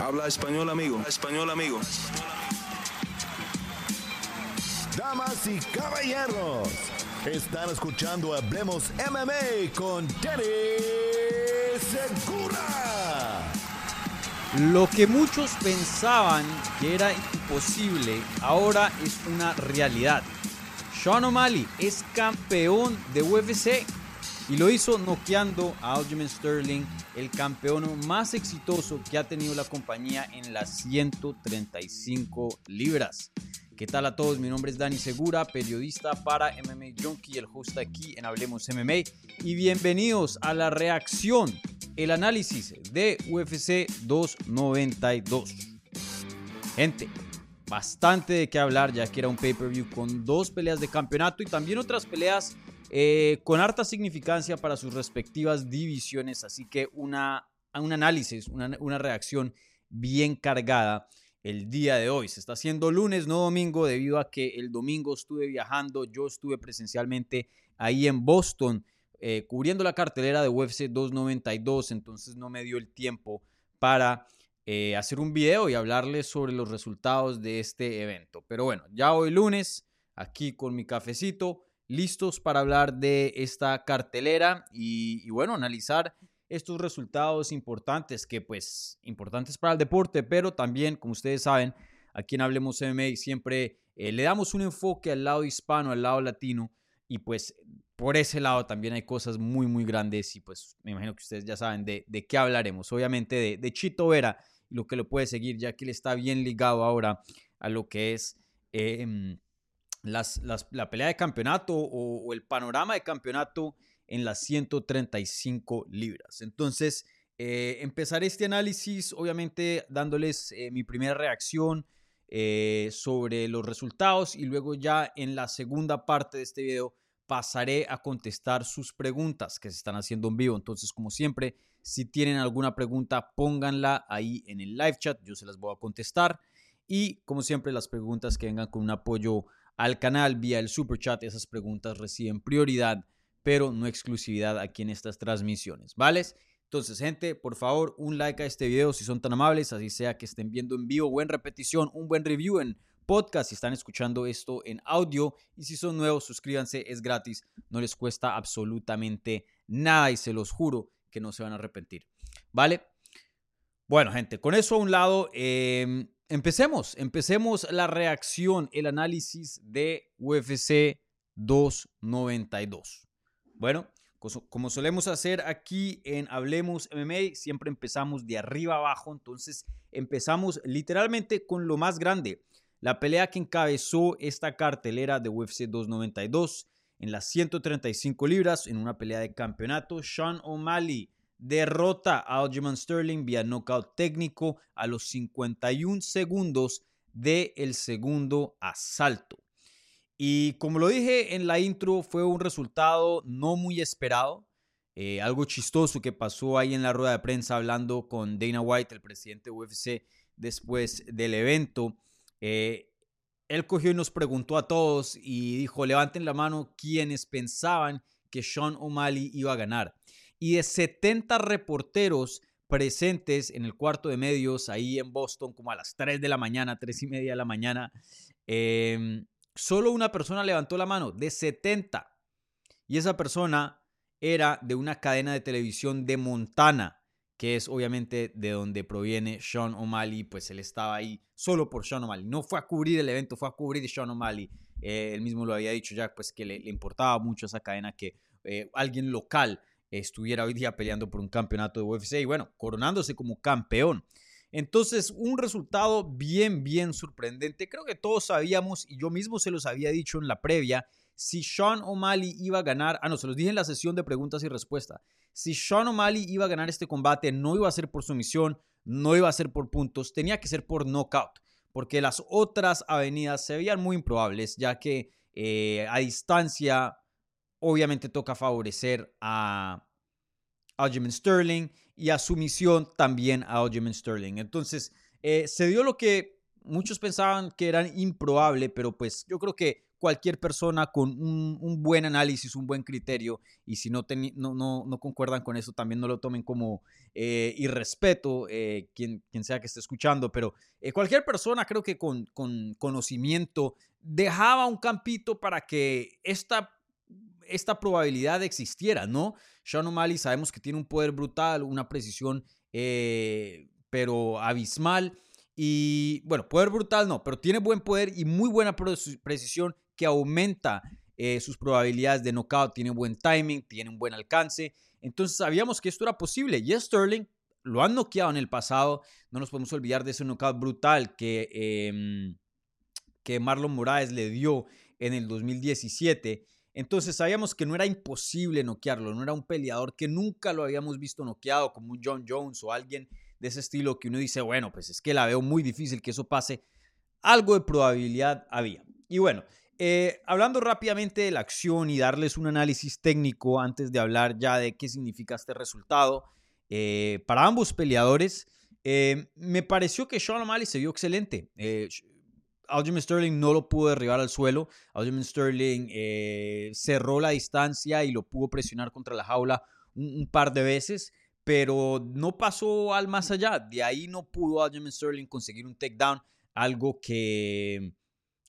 Habla español, amigo. Español, amigo. Damas y caballeros, están escuchando Hablemos MMA con Danny Segura. Lo que muchos pensaban que era imposible, ahora es una realidad. Sean O'Malley es campeón de UFC y lo hizo noqueando a Aljamain Sterling, el campeón más exitoso que ha tenido la compañía en las 135 libras. ¿Qué tal a todos? Mi nombre es Dani Segura, periodista para MMA Junkie, el host aquí en Hablemos MMA. Y bienvenidos a la reacción, el análisis de UFC 292. Gente, bastante de qué hablar, ya que era un pay-per-view con dos peleas de campeonato y también otras peleas eh, con harta significancia para sus respectivas divisiones. Así que una, un análisis, una, una reacción bien cargada el día de hoy. Se está haciendo lunes, no domingo, debido a que el domingo estuve viajando, yo estuve presencialmente ahí en Boston eh, cubriendo la cartelera de UFC 292, entonces no me dio el tiempo para eh, hacer un video y hablarles sobre los resultados de este evento. Pero bueno, ya hoy lunes, aquí con mi cafecito, listos para hablar de esta cartelera y, bueno, analizar estos resultados importantes que pues importantes para el deporte, pero también, como ustedes saben, aquí en Hablemos MMA siempre eh, le damos un enfoque al lado hispano, al lado latino y pues por ese lado también hay cosas muy, muy grandes y pues me imagino que ustedes ya saben de, de qué hablaremos. Obviamente de, de, Chito Vera y lo que lo puede seguir, ya que él está bien ligado ahora a lo que es eh, las, la pelea de campeonato o, el panorama de campeonato en las 135 libras. Entonces, eh, empezaré este análisis, obviamente dándoles eh, mi primera reacción eh, sobre los resultados y luego ya en la segunda parte de este video pasaré a contestar sus preguntas que se están haciendo en vivo. Entonces, como siempre, si tienen alguna pregunta, pónganla ahí en el live chat, yo se las voy a contestar. Y como siempre, las preguntas que vengan con un apoyo al canal vía el super chat. Esas preguntas reciben prioridad, pero no exclusividad aquí en estas transmisiones, ¿vale? Entonces, gente, por favor, un like a este video si son tan amables, así sea que estén viendo en vivo o en repetición, un buen review en podcast si están escuchando esto en audio y si son nuevos, suscríbanse, es gratis, no les cuesta absolutamente nada y se los juro que no se van a arrepentir, ¿vale? Bueno, gente, con eso a un lado, eh, Empecemos, empecemos la reacción, el análisis de UFC 292. Bueno, como solemos hacer aquí en Hablemos MMA, siempre empezamos de arriba abajo, entonces empezamos literalmente con lo más grande, la pelea que encabezó esta cartelera de UFC 292 en las 135 libras en una pelea de campeonato, Sean O'Malley derrota a Aljamain Sterling vía knockout técnico a los 51 segundos del el segundo asalto. Y como lo dije en la intro, fue un resultado no muy esperado. Eh, algo chistoso que pasó ahí en la rueda de prensa hablando con Dana White, el presidente de UFC, después del evento. Eh, él cogió y nos preguntó a todos y dijo, levanten la mano quienes pensaban que Sean O'Malley iba a ganar y de 70 reporteros presentes en el cuarto de medios ahí en Boston como a las 3 de la mañana, 3 y media de la mañana, em, solo una persona levantó la mano de 70 y esa persona era de una cadena de televisión de Montana, que es obviamente de donde proviene Sean O'Malley, pues él estaba ahí solo por Sean O'Malley, no fue a cubrir el evento, fue a cubrir Sean O'Malley, eh, él mismo lo había dicho ya, pues que le, importaba mucho esa cadena que eh, alguien local estuviera hoy día peleando por un campeonato de UFC y bueno, coronándose como campeón. Entonces, un resultado bien, bien sorprendente. Creo que todos sabíamos, y yo mismo se los había dicho en la previa, si Sean O'Malley iba a ganar, ah, no, se los dije en la sesión de preguntas y respuestas, si Sean O'Malley iba a ganar este combate, no iba a ser por sumisión, no iba a ser por puntos, tenía que ser por knockout, porque las otras avenidas se veían muy improbables, ya que eh, a distancia obviamente toca favorecer a Aljamain Sterling y a su misión también a Aljamain Sterling. Entonces, eh, se dio lo que muchos pensaban que era improbable, pero pues yo creo que cualquier persona con un, buen análisis, un buen criterio, y si no, no, no, concuerdan con eso, también no lo tomen como eh, irrespeto, eh, quien, quien, sea que esté escuchando, pero cualquier persona creo que con, con conocimiento dejaba un campito para que esta esta probabilidad existiera, ¿no? Sean O'Malley sabemos que tiene un poder brutal, una precisión, pero abismal. Y bueno, poder brutal no, pero tiene buen poder y muy buena precisión que aumenta eh, sus probabilidades de knockout. Tiene buen timing, tiene un buen alcance. Entonces sabíamos que esto era posible. Y Sterling lo han noqueado en el pasado. No nos podemos olvidar de ese knockout brutal que, em, que Marlon Moraes le dio en el 2017. Entonces sabíamos que no era imposible noquearlo, no era un peleador que nunca lo habíamos visto noqueado como un John Jones o alguien de ese estilo que uno dice, bueno, pues es que la veo muy difícil que eso pase. Algo de probabilidad había. Y bueno, eh, hablando rápidamente de la acción y darles un análisis técnico antes de hablar ya de qué significa este resultado, eh, para ambos peleadores, eh, me pareció que Sean O'Malley se vio excelente. Aljamain Sterling no lo pudo derribar al suelo. Aljamain Sterling cerró la distancia y lo pudo presionar contra la jaula un par de veces pero no pasó al más allá. De ahí no pudo Aljamain Sterling conseguir un takedown, algo que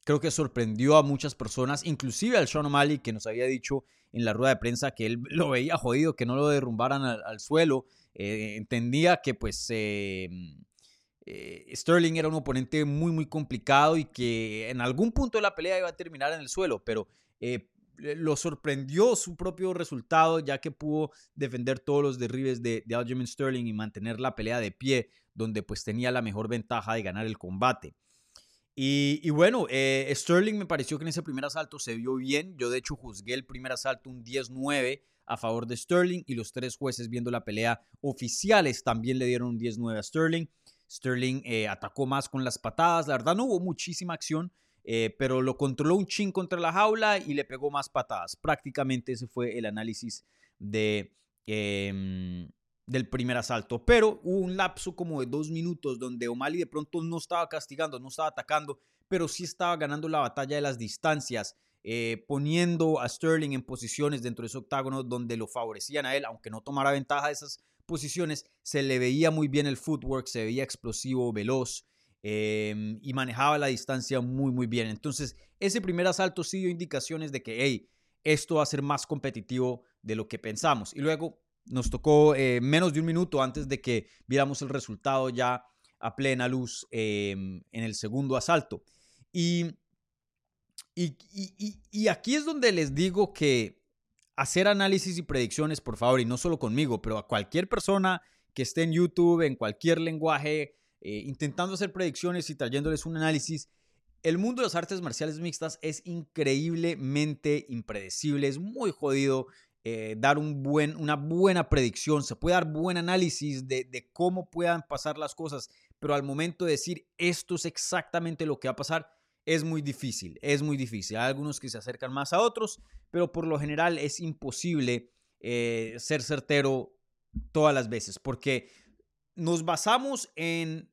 creo que sorprendió a muchas personas, inclusive al Sean O'Malley, que nos había dicho en la rueda de prensa que él lo veía jodido, que no lo derrumbaran al, suelo. Eh, entendía que pues em, eh, Sterling era un oponente muy muy complicado y que en algún punto de la pelea iba a terminar en el suelo, pero eh, lo sorprendió su propio resultado, ya que pudo defender todos los derribes de, de Sterling y mantener la pelea de pie, donde pues tenía la mejor ventaja de ganar el combate. Y, bueno, eh, Sterling me pareció que en ese primer asalto se vio bien. Yo de hecho juzgué el primer asalto un 10-9 a favor de Sterling y los tres jueces viendo la pelea oficiales también le dieron un 10-9 a Sterling. Sterling eh, atacó más con las patadas. La verdad no hubo muchísima acción, eh, pero lo controló un chin contra la jaula y le pegó más patadas. Prácticamente ese fue el análisis de, em, del primer asalto. Pero hubo un lapso como de dos minutos donde O'Malley de pronto no estaba castigando, no estaba atacando, pero sí estaba ganando la batalla de las distancias. Eh, poniendo a Sterling en posiciones dentro de ese octágono donde lo favorecían a él, aunque no tomara ventaja de esas posiciones, se le veía muy bien el footwork, se veía explosivo, veloz, Em, y manejaba la distancia muy, muy bien. Entonces, ese primer asalto sí dio indicaciones de que, hey, esto va a ser más competitivo de lo que pensamos. Y luego nos tocó eh, menos de un minuto antes de que viéramos el resultado ya a plena luz em, en el segundo asalto. Y, y, y, aquí es donde les digo que hacer análisis y predicciones, por favor, y no solo conmigo, pero a cualquier persona que esté en YouTube, en cualquier lenguaje eh, intentando hacer predicciones y trayéndoles un análisis. El mundo de las artes marciales mixtas es increíblemente impredecible, es muy jodido eh, dar un buen, una buena predicción, se puede dar buen análisis de, de cómo puedan pasar las cosas, pero al momento de decir esto es exactamente lo que va a pasar, es muy difícil, es muy difícil. Hay algunos que se acercan más a otros, pero por lo general es imposible eh, ser certero todas las veces, porque nos basamos en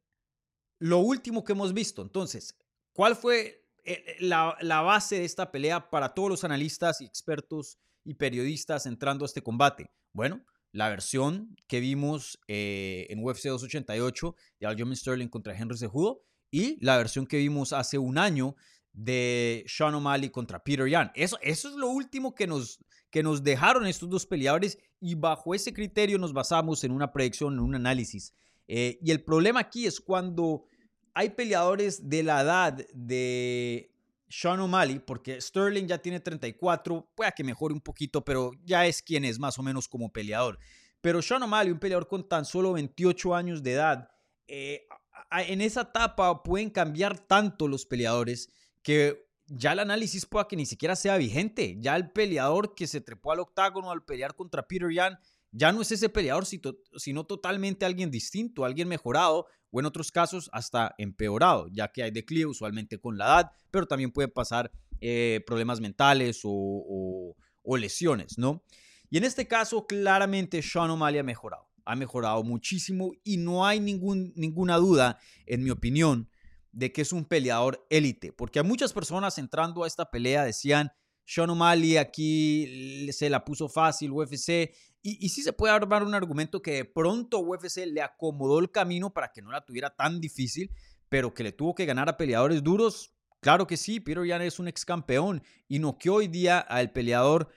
lo último que hemos visto. Entonces, ¿cuál fue eh, eh, la, base de esta pelea para todos los analistas y expertos y periodistas entrando a este combate? Bueno, la versión que vimos en UFC 288 de Aljamain Sterling contra Henry Cejudo y la versión que vimos hace un año de Sean O'Malley contra Peter Yan. Eso, eso es lo último que nos, que nos dejaron estos dos peleadores y bajo ese criterio nos basamos en una predicción, en un análisis. Eh, y el problema aquí es cuando hay peleadores de la edad de Sean O'Malley, porque Sterling ya tiene 34, puede que mejore un poquito, pero ya es quien es más o menos como peleador. Pero Sean O'Malley, un peleador con tan solo 28 años de edad, eh, en esa etapa pueden cambiar tanto los peleadores que ya el análisis pueda que ni siquiera sea vigente. Ya el peleador que se trepó al octágono al pelear contra Peter Yan ya no es ese peleador, sino totalmente alguien distinto, alguien mejorado o en otros casos hasta empeorado, ya que hay declive usualmente con la edad, pero también pueden pasar eh, problemas mentales o, lesiones, ¿no? Y en este caso, claramente Sean O'Malley ha mejorado, ha mejorado muchísimo y no hay ningún, ninguna duda, en mi opinión, de que es un peleador élite, porque hay muchas personas entrando a esta pelea decían, Sean O'Malley aquí se la puso fácil, UFC, y, y sí se puede armar un argumento que de pronto UFC le acomodó el camino para que no la tuviera tan difícil, pero que le tuvo que ganar a peleadores duros. Claro que sí, Peter Yan es un ex campeón y noqueó hoy día al peleador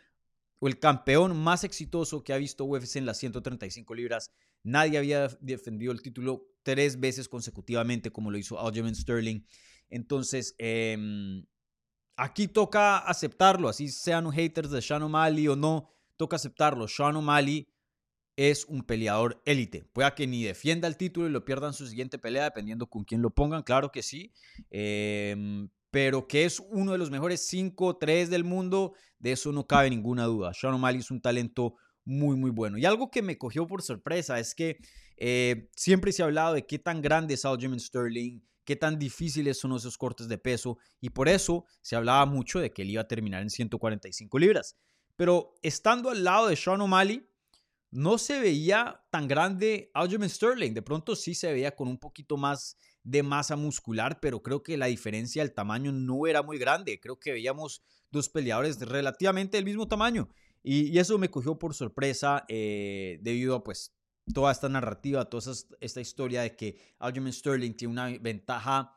o el campeón más exitoso que ha visto UFC en las 135 libras. Nadie había defendido el título tres veces consecutivamente como lo hizo Aljamain Sterling. Entonces, em, aquí toca aceptarlo, así sean haters de Sean O'Malley o no, toca aceptarlo. Sean O'Malley es un peleador élite. Pueda que ni defienda el título y lo pierda en su siguiente pelea, dependiendo con quién lo pongan, claro que sí. Em, pero que es uno de los mejores 5 3 del mundo, de eso no cabe ninguna duda. Sean O'Malley es un talento muy, muy bueno. Y algo que me cogió por sorpresa es que eh, siempre se ha hablado de qué tan grande es Aljamain Sterling, qué tan difíciles son esos cortes de peso, y por eso se hablaba mucho de que él iba a terminar en 145 libras. Pero estando al lado de Sean O'Malley, no se veía tan grande Aljamain Sterling. De pronto sí se veía con un poquito más de masa muscular, pero creo que la diferencia del tamaño no era muy grande. Creo que veíamos dos peleadores relativamente del mismo tamaño. Y, eso me cogió por sorpresa eh, debido a pues toda esta narrativa, toda esta historia de que Aljamain Sterling tiene una ventaja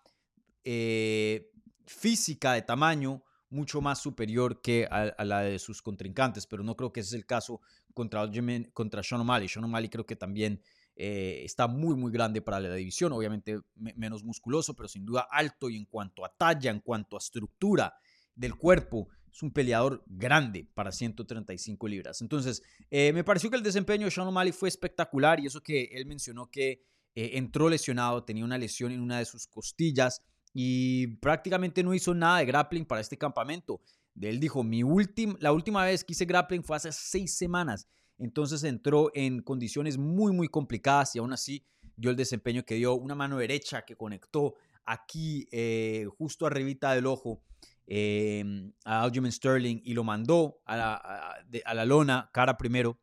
eh, física de tamaño mucho más superior que a, la de sus contrincantes, pero no creo que ese es el caso contra, contra Sean O'Malley. Sean O'Malley creo que también eh, está muy, muy grande para la división, obviamente menos musculoso, pero sin duda alto y en cuanto a talla, en cuanto a estructura del cuerpo, es un peleador grande para 135 libras. Entonces, eh, me pareció que el desempeño de Sean O'Malley fue espectacular y eso que él mencionó que eh, entró lesionado, tenía una lesión en una de sus costillas y prácticamente no hizo nada de grappling para este campamento. Él dijo, mi la última vez que hice grappling fue hace seis semanas entonces entró en condiciones muy, muy complicadas y aún así dio el desempeño que dio. Una mano derecha que conectó aquí eh, justo arribita del ojo em, a Aljamain Sterling y lo mandó a la, lona, cara primero.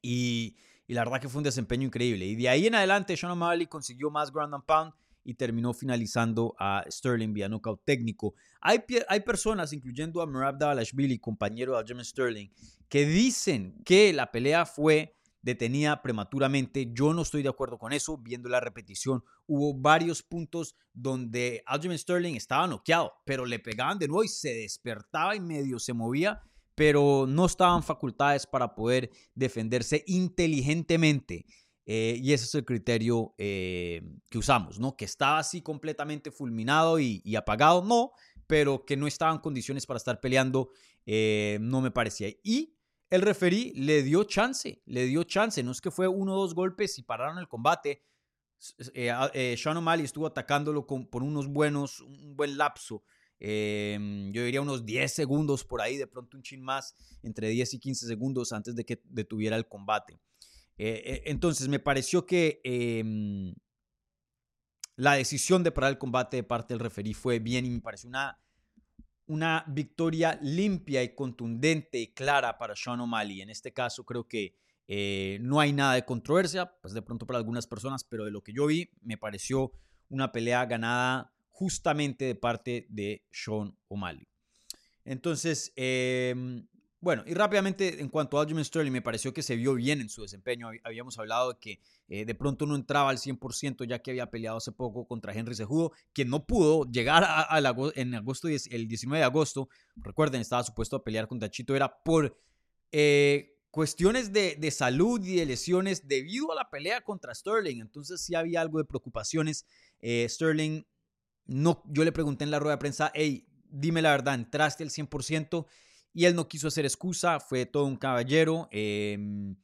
Y, y, la verdad que fue un desempeño increíble. Y de ahí en adelante, Sean O'Malley consiguió más ground and pound y terminó finalizando a Sterling vía knockout técnico. Hay, hay personas, incluyendo a Merab Davalashvili, compañero de Aljamain Sterling, que dicen que la pelea fue detenida prematuramente. Yo no estoy de acuerdo con eso. Viendo la repetición, hubo varios puntos donde Aljamain Sterling estaba noqueado, pero le pegaban de nuevo y se despertaba y medio se movía, pero no estaban facultades para poder defenderse inteligentemente. Eh, y ese es el criterio eh, que usamos, ¿no? Que estaba así completamente fulminado y, apagado, no, pero que no estaba en condiciones para estar peleando, eh, no me parecía. Y el referí le dio chance, le dio chance. No es que fue uno o dos golpes y pararon el combate. Sean O'Malley estuvo atacándolo por unos buenos, un buen lapso. Em, yo diría unos 10 segundos por ahí, de pronto un chin más, entre 10 y 15 segundos antes de que detuviera el combate. Eh, entonces me pareció que em, la decisión de parar el combate de parte del referí fue bien y me pareció una una victoria limpia y contundente y clara para Sean O'Malley. En este caso creo que eh, no hay nada de controversia, pues de pronto para algunas personas, pero de lo que yo vi me pareció una pelea ganada justamente de parte de Sean O'Malley. Entonces, eh, bueno, y rápidamente en cuanto a Aljamain Sterling, me pareció que se vio bien en su desempeño. Habíamos hablado de que eh, de pronto no entraba al 100% ya que había peleado hace poco contra Henry Cejudo, quien no pudo llegar a, en agosto, el 19 de agosto. Recuerden, estaba supuesto a pelear contra Chito, era por eh, cuestiones de, de, salud y de lesiones debido a la pelea contra Sterling. Entonces sí había algo de preocupaciones. Eh, Sterling, no, yo le pregunté en la rueda de prensa, hey, dime la verdad, ¿entraste al 100%? Y él no quiso hacer excusa, fue todo un caballero. Em,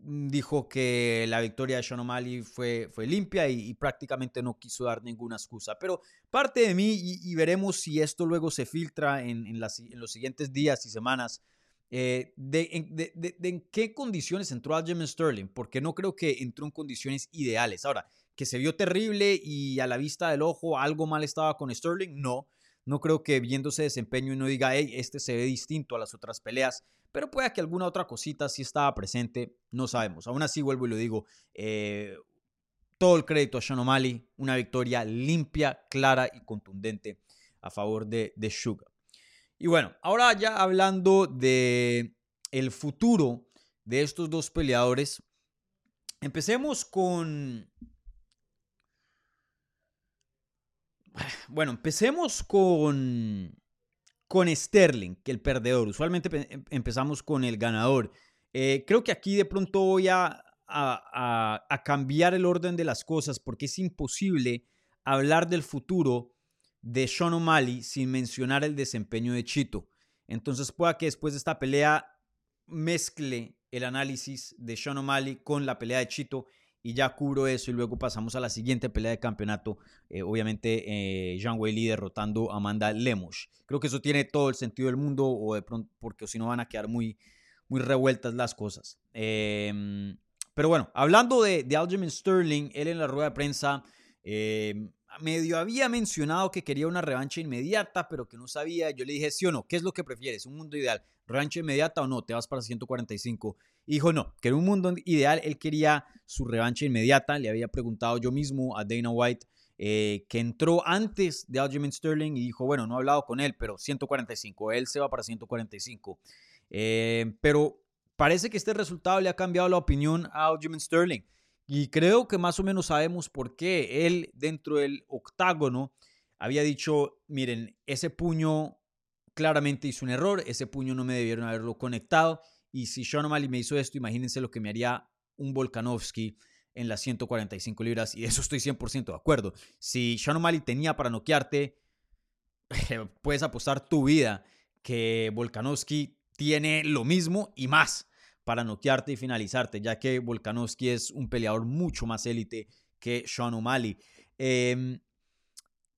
dijo que la victoria de Sean O'Malley fue, fue limpia y, prácticamente no quiso dar ninguna excusa. Pero parte de mí, y, veremos si esto luego se filtra en, los siguientes días y semanas, eh, de, en qué condiciones entró Aljamain Sterling, porque no creo que entró en condiciones ideales. Ahora, que se vio terrible y a la vista del ojo algo mal estaba con Sterling, no. No creo que viéndose desempeño uno diga, hey, este se ve distinto a las otras peleas, pero puede que alguna otra cosita sí estaba presente, no sabemos. Aún así, vuelvo y lo digo, eh, todo el crédito a Sean O'Malley. Una victoria limpia, clara y contundente a favor de, de Sugar. Y bueno, ahora ya hablando de el futuro de estos dos peleadores, empecemos con... Bueno, empecemos con, con Sterling, que el perdedor. Usualmente em, empezamos con el ganador. Eh, creo que aquí de pronto voy a, a, a, cambiar el orden de las cosas porque es imposible hablar del futuro de Sean O'Malley sin mencionar el desempeño de Chito. Entonces pueda que después de esta pelea mezcle el análisis de Sean O'Malley con la pelea de Chito y ya cubro eso y luego pasamos a la siguiente pelea de campeonato, eh, obviamente eh, Jean Weili derrotando a Amanda Lemos. Creo que eso tiene todo el sentido del mundo o de pronto porque si no van a quedar muy, muy revueltas las cosas. Em, pero bueno, hablando de, de Aljamain Sterling, él en la rueda de prensa em, medio había mencionado que quería una revancha inmediata, pero que no sabía. Yo le dije, sí o no, ¿qué es lo que prefieres? ¿Un mundo ideal? ¿Revancha inmediata o no? ¿Te vas para 145? Y dijo, no, que era un mundo ideal. Él quería su revancha inmediata. Le había preguntado yo mismo a Dana White, eh, que entró antes de Aljamain Sterling y dijo, bueno, no he hablado con él, pero 145. Él se va para 145. Eh, pero parece que este resultado le ha cambiado la opinión a Aljamain Sterling. Y creo que más o menos sabemos por qué él dentro del octágono había dicho, miren, ese puño claramente hizo un error, ese puño no me debieron haberlo conectado y si Sean O'Malley me hizo esto, imagínense lo que me haría un Volkanovski en las 145 libras y eso estoy 100% de acuerdo. Si Sean O'Malley tenía para noquearte, puedes apostar tu vida que Volkanovski tiene lo mismo y más para noquearte y finalizarte, ya que Volkanovski es un peleador mucho más élite que Sean O'Malley. Em,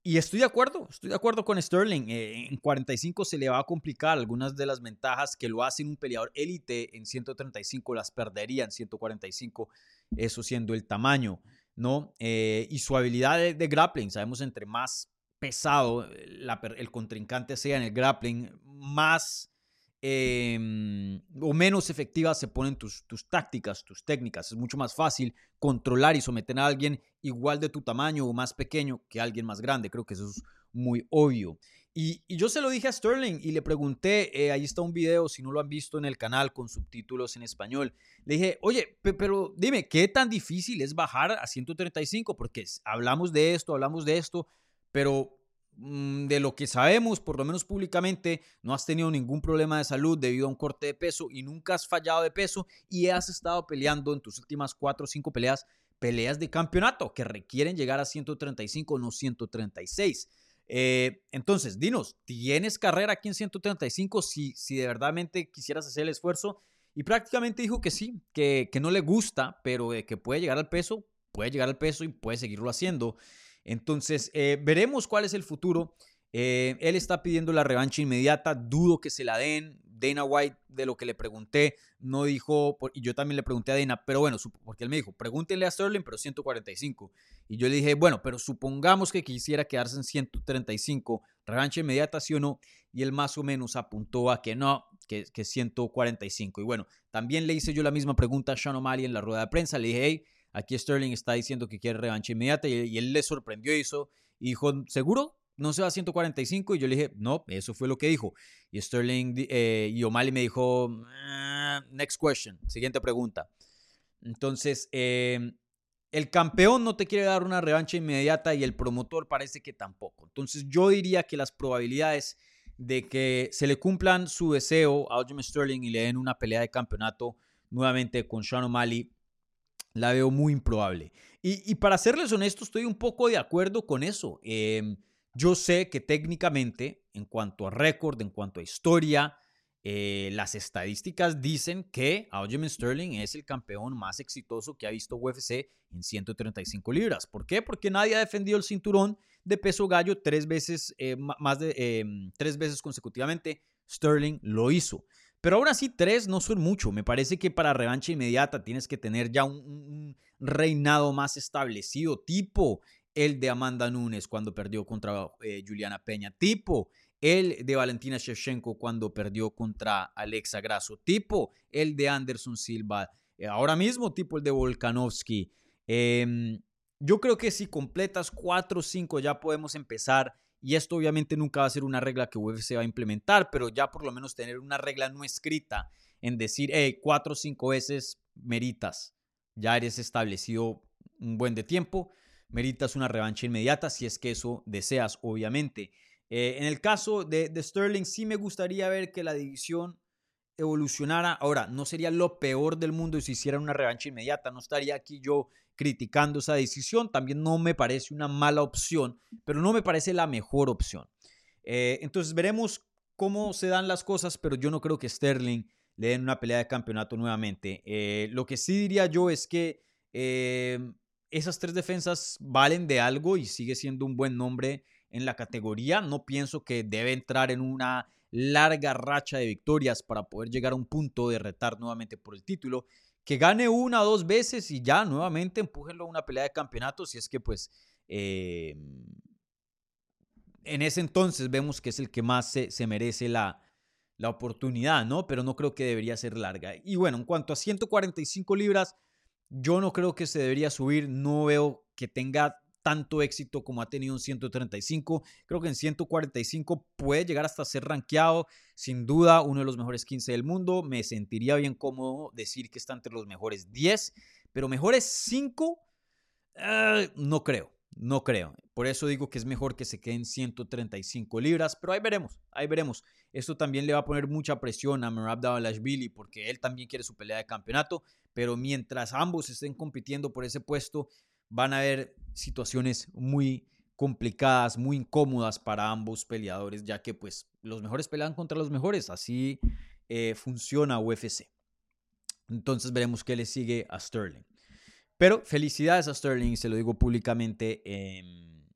y estoy de acuerdo, estoy de acuerdo con Sterling. Eh, en 45 se le va a complicar algunas de las ventajas que lo hacen un peleador élite en 135, las perdería en 145, eso siendo el tamaño, ¿no? Eh, y su habilidad de, grappling, sabemos entre más pesado el contrincante sea en el grappling, más Em, o menos efectivas se ponen tus, tus tácticas, tus técnicas. Es mucho más fácil controlar y someter a alguien igual de tu tamaño o más pequeño que alguien más grande. Creo que eso es muy obvio. Y, yo se lo dije a Sterling y le pregunté, eh, ahí está un video, si no lo han visto en el canal con subtítulos en español, le dije, oye, pero dime, ¿qué tan difícil es bajar a 135? Porque hablamos de esto, hablamos de esto, pero de lo que sabemos, por lo menos públicamente, no has tenido ningún problema de salud debido a un corte de peso y nunca has fallado de peso y has estado peleando en tus últimas 4 o 5 peleas, peleas de campeonato que requieren llegar a 135, no 136. Eh, entonces, dinos, ¿tienes carrera aquí en 135 si, si de verdad quisieras hacer el esfuerzo? Y prácticamente dijo que sí, que, que no le gusta, pero que puede llegar al peso, puede llegar al peso y puede seguirlo haciendo. Entonces, eh, veremos cuál es el futuro. Eh, él está pidiendo la revancha inmediata, dudo que se la den. Dana White, de lo que le pregunté, no dijo, y yo también le pregunté a Dana, pero bueno, porque él me dijo, pregúntenle a Sterling, pero 145. Y yo le dije, bueno, pero supongamos que quisiera quedarse en 135, revancha inmediata, sí o no. Y él más o menos apuntó a que no, que, que 145. Y bueno, también le hice yo la misma pregunta a Sean O'Malley en la rueda de prensa. Le dije, hey, Aquí Sterling está diciendo que quiere revancha inmediata y, él le sorprendió eso y dijo, ¿seguro? ¿No se va a 145? Y yo le dije, no, eso fue lo que dijo. Y Sterling eh, y O'Malley me dijo, ah, next question, siguiente pregunta. Entonces, em, el campeón no te quiere dar una revancha inmediata y el promotor parece que tampoco. Entonces, yo diría que las probabilidades de que se le cumplan su deseo a Aljamain Sterling y le den una pelea de campeonato nuevamente con Sean O'Malley la veo muy improbable. Y, para serles honesto, estoy un poco de acuerdo con eso. Em, yo sé que técnicamente, en cuanto a récord, en cuanto a historia, eh, las estadísticas dicen que Aljamain Sterling es el campeón más exitoso que ha visto UFC en 135 libras. ¿Por qué? Porque nadie ha defendido el cinturón de peso gallo tres veces, eh, más de em, tres veces consecutivamente. Sterling lo hizo. Pero aún así, tres no son mucho. Me parece que para revancha inmediata tienes que tener ya un, reinado más establecido, tipo el de Amanda Nunes cuando perdió contra eh, Juliana Peña, tipo el de Valentina Shevchenko cuando perdió contra Alexa Grasso, tipo el de Anderson Silva, eh, ahora mismo tipo el de Volkanovski. Em, yo creo que si completas 4 o 5 ya podemos empezar. Y esto obviamente nunca va a ser una regla que UFC va a implementar, pero ya por lo menos tener una regla no escrita en decir, hey, 4 o 5 veces meritas. Ya eres establecido un buen de tiempo, meritas una revancha inmediata si es que eso deseas, obviamente. Eh, en el caso de, de Sterling, sí me gustaría ver que la división evolucionara. Ahora, no sería lo peor del mundo si hicieran una revancha inmediata. No estaría aquí yo criticando esa decisión. También no me parece una mala opción, pero no me parece la mejor opción. Eh, entonces veremos cómo se dan las cosas, pero yo no creo que Sterling le den una pelea de campeonato nuevamente. Eh, lo que sí diría yo es que esas tres defensas valen de algo y sigue siendo un buen nombre en la categoría. No pienso que debe entrar en una larga racha de victorias para poder llegar a un punto de retar nuevamente por el título. Que gane una o dos veces y ya nuevamente empújenlo a una pelea de campeonato si es que pues eh, en ese entonces vemos que es el que más se, se merece la, la oportunidad, ¿no? Pero no creo que debería ser larga. Y bueno, en cuanto a 145 libras, yo no creo que se debería subir, no veo que tenga tanto éxito como ha tenido en 135. Creo que en 145 puede llegar hasta ser rankeado. Sin duda, uno de los mejores 15 del mundo. Me sentiría bien cómodo decir que está entre los mejores 10, pero mejores 5, eh, no creo. No creo. Por eso digo que es mejor que se queden 135 libras, pero ahí veremos, ahí veremos. Esto también le va a poner mucha presión a Merab Billy porque él también quiere su pelea de campeonato, pero mientras ambos estén compitiendo por ese puesto, van a haber situaciones muy complicadas, muy incómodas para ambos peleadores, ya que pues los mejores pelean contra los mejores, así eh, funciona UFC. Entonces veremos qué le sigue a Sterling. Pero felicidades a Sterling, se lo digo públicamente, em,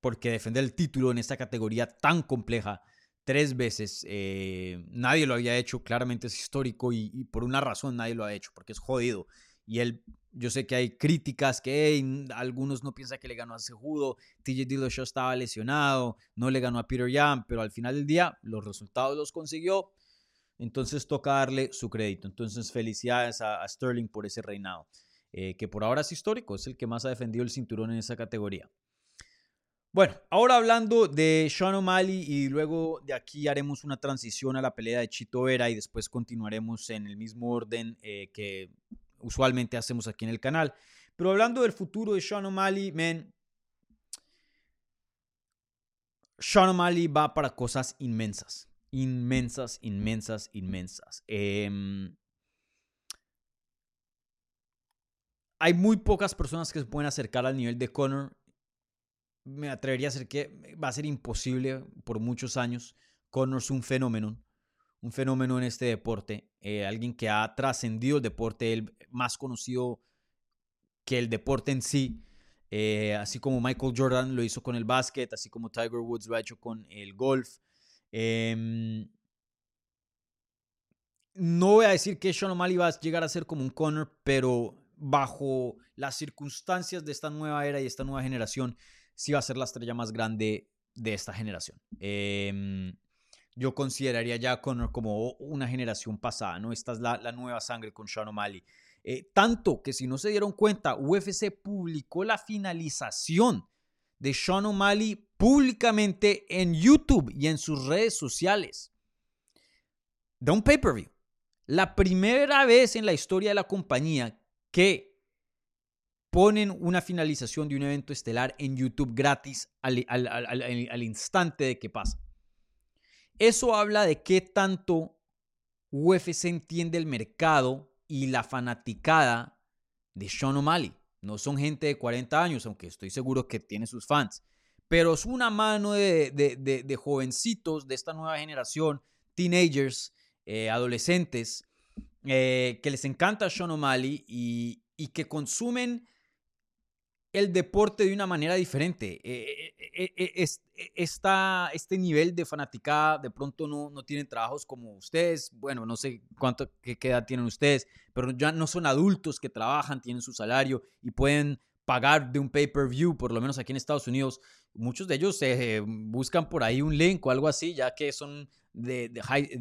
porque defender el título en esta categoría tan compleja tres veces, eh, nadie lo había hecho, claramente es histórico y, y, por una razón nadie lo ha hecho, porque es jodido. Y él yo sé que hay críticas que algunos no piensan que le ganó a Sejudo, TJ Dillashaw estaba lesionado, no le ganó a Peter Yan, pero al final del día los resultados los consiguió. Entonces toca darle su crédito. Entonces felicidades a, Sterling por ese reinado, eh, que por ahora es histórico, es el que más ha defendido el cinturón en esa categoría. Bueno, ahora hablando de Sean O'Malley y luego de aquí haremos una transición a la pelea de Chito Vera y después continuaremos en el mismo orden eh, que usualmente hacemos aquí en el canal. Pero hablando del futuro de Sean O'Malley, man, Sean O'Malley va para cosas inmensas. Inmensas, inmensas, inmensas. Em, hay muy pocas personas que se pueden acercar al nivel de Conor. Me atrevería a decir que va a ser imposible por muchos años. Conor es un fenómeno un fenómeno en este deporte, eh, alguien que ha trascendido el deporte, el más conocido que el deporte en sí, eh, así como Michael Jordan lo hizo con el básquet, así como Tiger Woods lo ha hecho con el golf. Em, no voy a decir que Sean O'Malley va a llegar a ser como un Conor, pero bajo las circunstancias de esta nueva era y esta nueva generación, sí va a ser la estrella más grande de esta generación. Eh, yo consideraría ya Conor como una generación pasada, ¿no? Esta es la, nueva sangre con Sean O'Malley. Eh, tanto que si no se dieron cuenta, UFC publicó la finalización de Sean O'Malley públicamente en YouTube y en sus redes sociales. De un pay-per-view. La primera vez en la historia de la compañía que ponen una finalización de un evento estelar en YouTube gratis al, al instante de que pasa. Eso habla de qué tanto UFC entiende el mercado y la fanaticada de Sean O'Malley. No son gente de 40 años, aunque estoy seguro que tiene sus fans. Pero es una mano de, jovencitos de esta nueva generación, teenagers, eh, adolescentes, eh, que les encanta Sean O'Malley y que consumen el deporte de una manera diferente. Eh, eh, eh, es, este nivel de fanaticada de pronto no, no tienen trabajos como ustedes. Bueno, no sé cuánto, qué, edad tienen ustedes, pero ya no son adultos que trabajan, tienen su salario y pueden pagar de un pay-per-view, por lo menos aquí en Estados Unidos. Muchos de ellos buscan por ahí un link o algo así, ya que son de,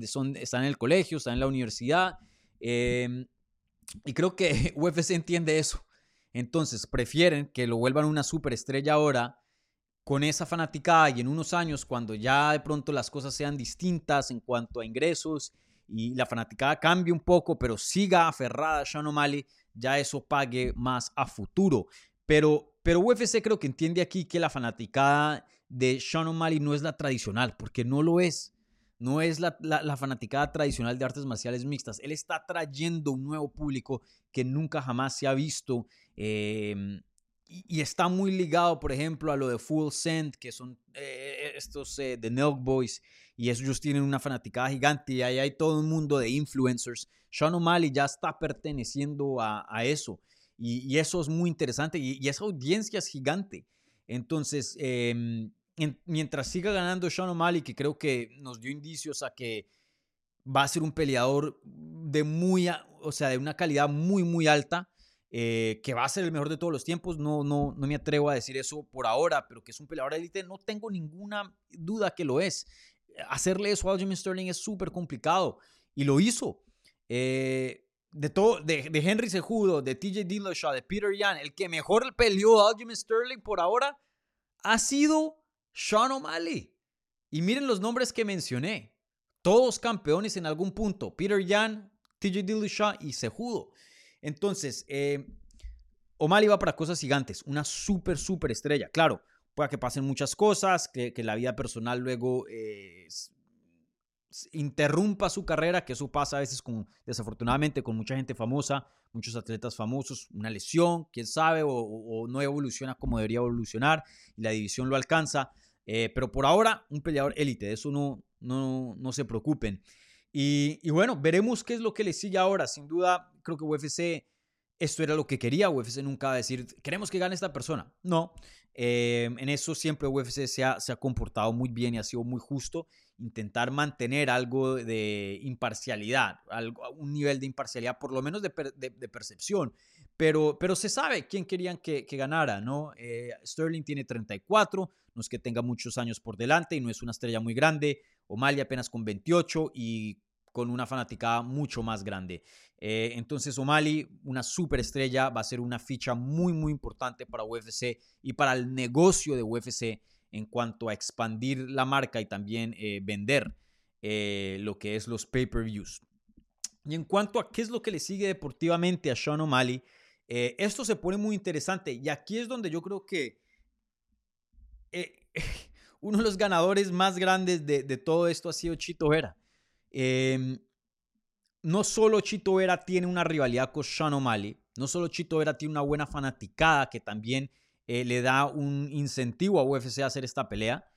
son, están en el colegio, están en la universidad. Y creo que UFC entiende eso Entonces prefieren que lo vuelvan una superestrella ahora con esa fanaticada y en unos años cuando ya de pronto las cosas sean distintas en cuanto a ingresos y la fanaticada cambie un poco, pero siga aferrada a Sean O'Malley, ya eso pague más a futuro. Pero, pero UFC creo que entiende aquí que la fanaticada de Sean O'Malley no es la tradicional, porque no lo es. No es la, la, fanaticada tradicional de artes marciales mixtas. Él está trayendo un nuevo público que nunca jamás se ha visto. Em, y, está muy ligado, por ejemplo, a lo de Full Send, que son eh, estos de eh, Nelk Boys. Y ellos tienen una fanaticada gigante. Y ahí hay todo un mundo de influencers. Sean O'Malley ya está perteneciendo a, eso. Y, eso es muy interesante. Y, y, esa audiencia es gigante. Entonces, mientras siga ganando Sean O'Malley, que creo que nos dio indicios a que va a ser un peleador de muy, o sea, de una calidad muy, muy alta, eh, que va a ser el mejor de todos los tiempos. No, no, no me atrevo a decir eso por ahora, pero que es un peleador élite, no tengo ninguna duda que lo es. Hacerle eso a Aljamain Sterling es súper complicado y lo hizo. Eh, de, todo, de, Henry Sejudo, de TJ Dillashaw, de Peter Yan, el que mejor peleó a Aljamain Sterling por ahora ha sido sean O'Malley. Y miren los nombres que mencioné. Todos campeones en algún punto. Peter Yan, TJ Dillashaw y Sejudo. Entonces, eh, O'Malley va para cosas gigantes. Una súper, súper estrella. Claro, pueda que pasen muchas cosas, que, la vida personal luego eh, interrumpa su carrera, que eso pasa a veces con, desafortunadamente con mucha gente famosa, muchos atletas famosos, una lesión, quién sabe, o no evoluciona como debería evolucionar y la división lo alcanza. Eh, pero por ahora, un peleador élite, de eso no, no, no se preocupen. Y, bueno, veremos qué es lo que le sigue ahora. Sin duda, creo que UFC, esto era lo que quería. UFC nunca decir, queremos que gane esta persona. No, eh, en eso siempre UFC se ha, se ha comportado muy bien y ha sido muy justo. Intentar mantener algo de imparcialidad, algo, un nivel de imparcialidad, por lo menos de, de percepción. Pero, pero se sabe quién querían que, ganara, ¿no? Eh, Sterling tiene 34, no es que tenga muchos años por delante y no es una estrella muy grande. O'Malley apenas con 28 y con una fanaticada mucho más grande. Eh, entonces O'Malley, una superestrella, va a ser una ficha muy, muy importante para UFC y para el negocio de UFC en cuanto a expandir la marca y también eh, vender lo que es los pay-per-views. Y en cuanto a qué es lo que le sigue deportivamente a Sean O'Malley, eh, esto se pone muy interesante y aquí es donde yo creo que eh, uno de los ganadores más grandes de, todo esto ha sido Chito Vera. Em, no solo Chito Vera tiene una rivalidad con Sean O'Malley, no solo Chito Vera tiene una buena fanaticada que también eh, le da un incentivo a UFC a hacer esta pelea,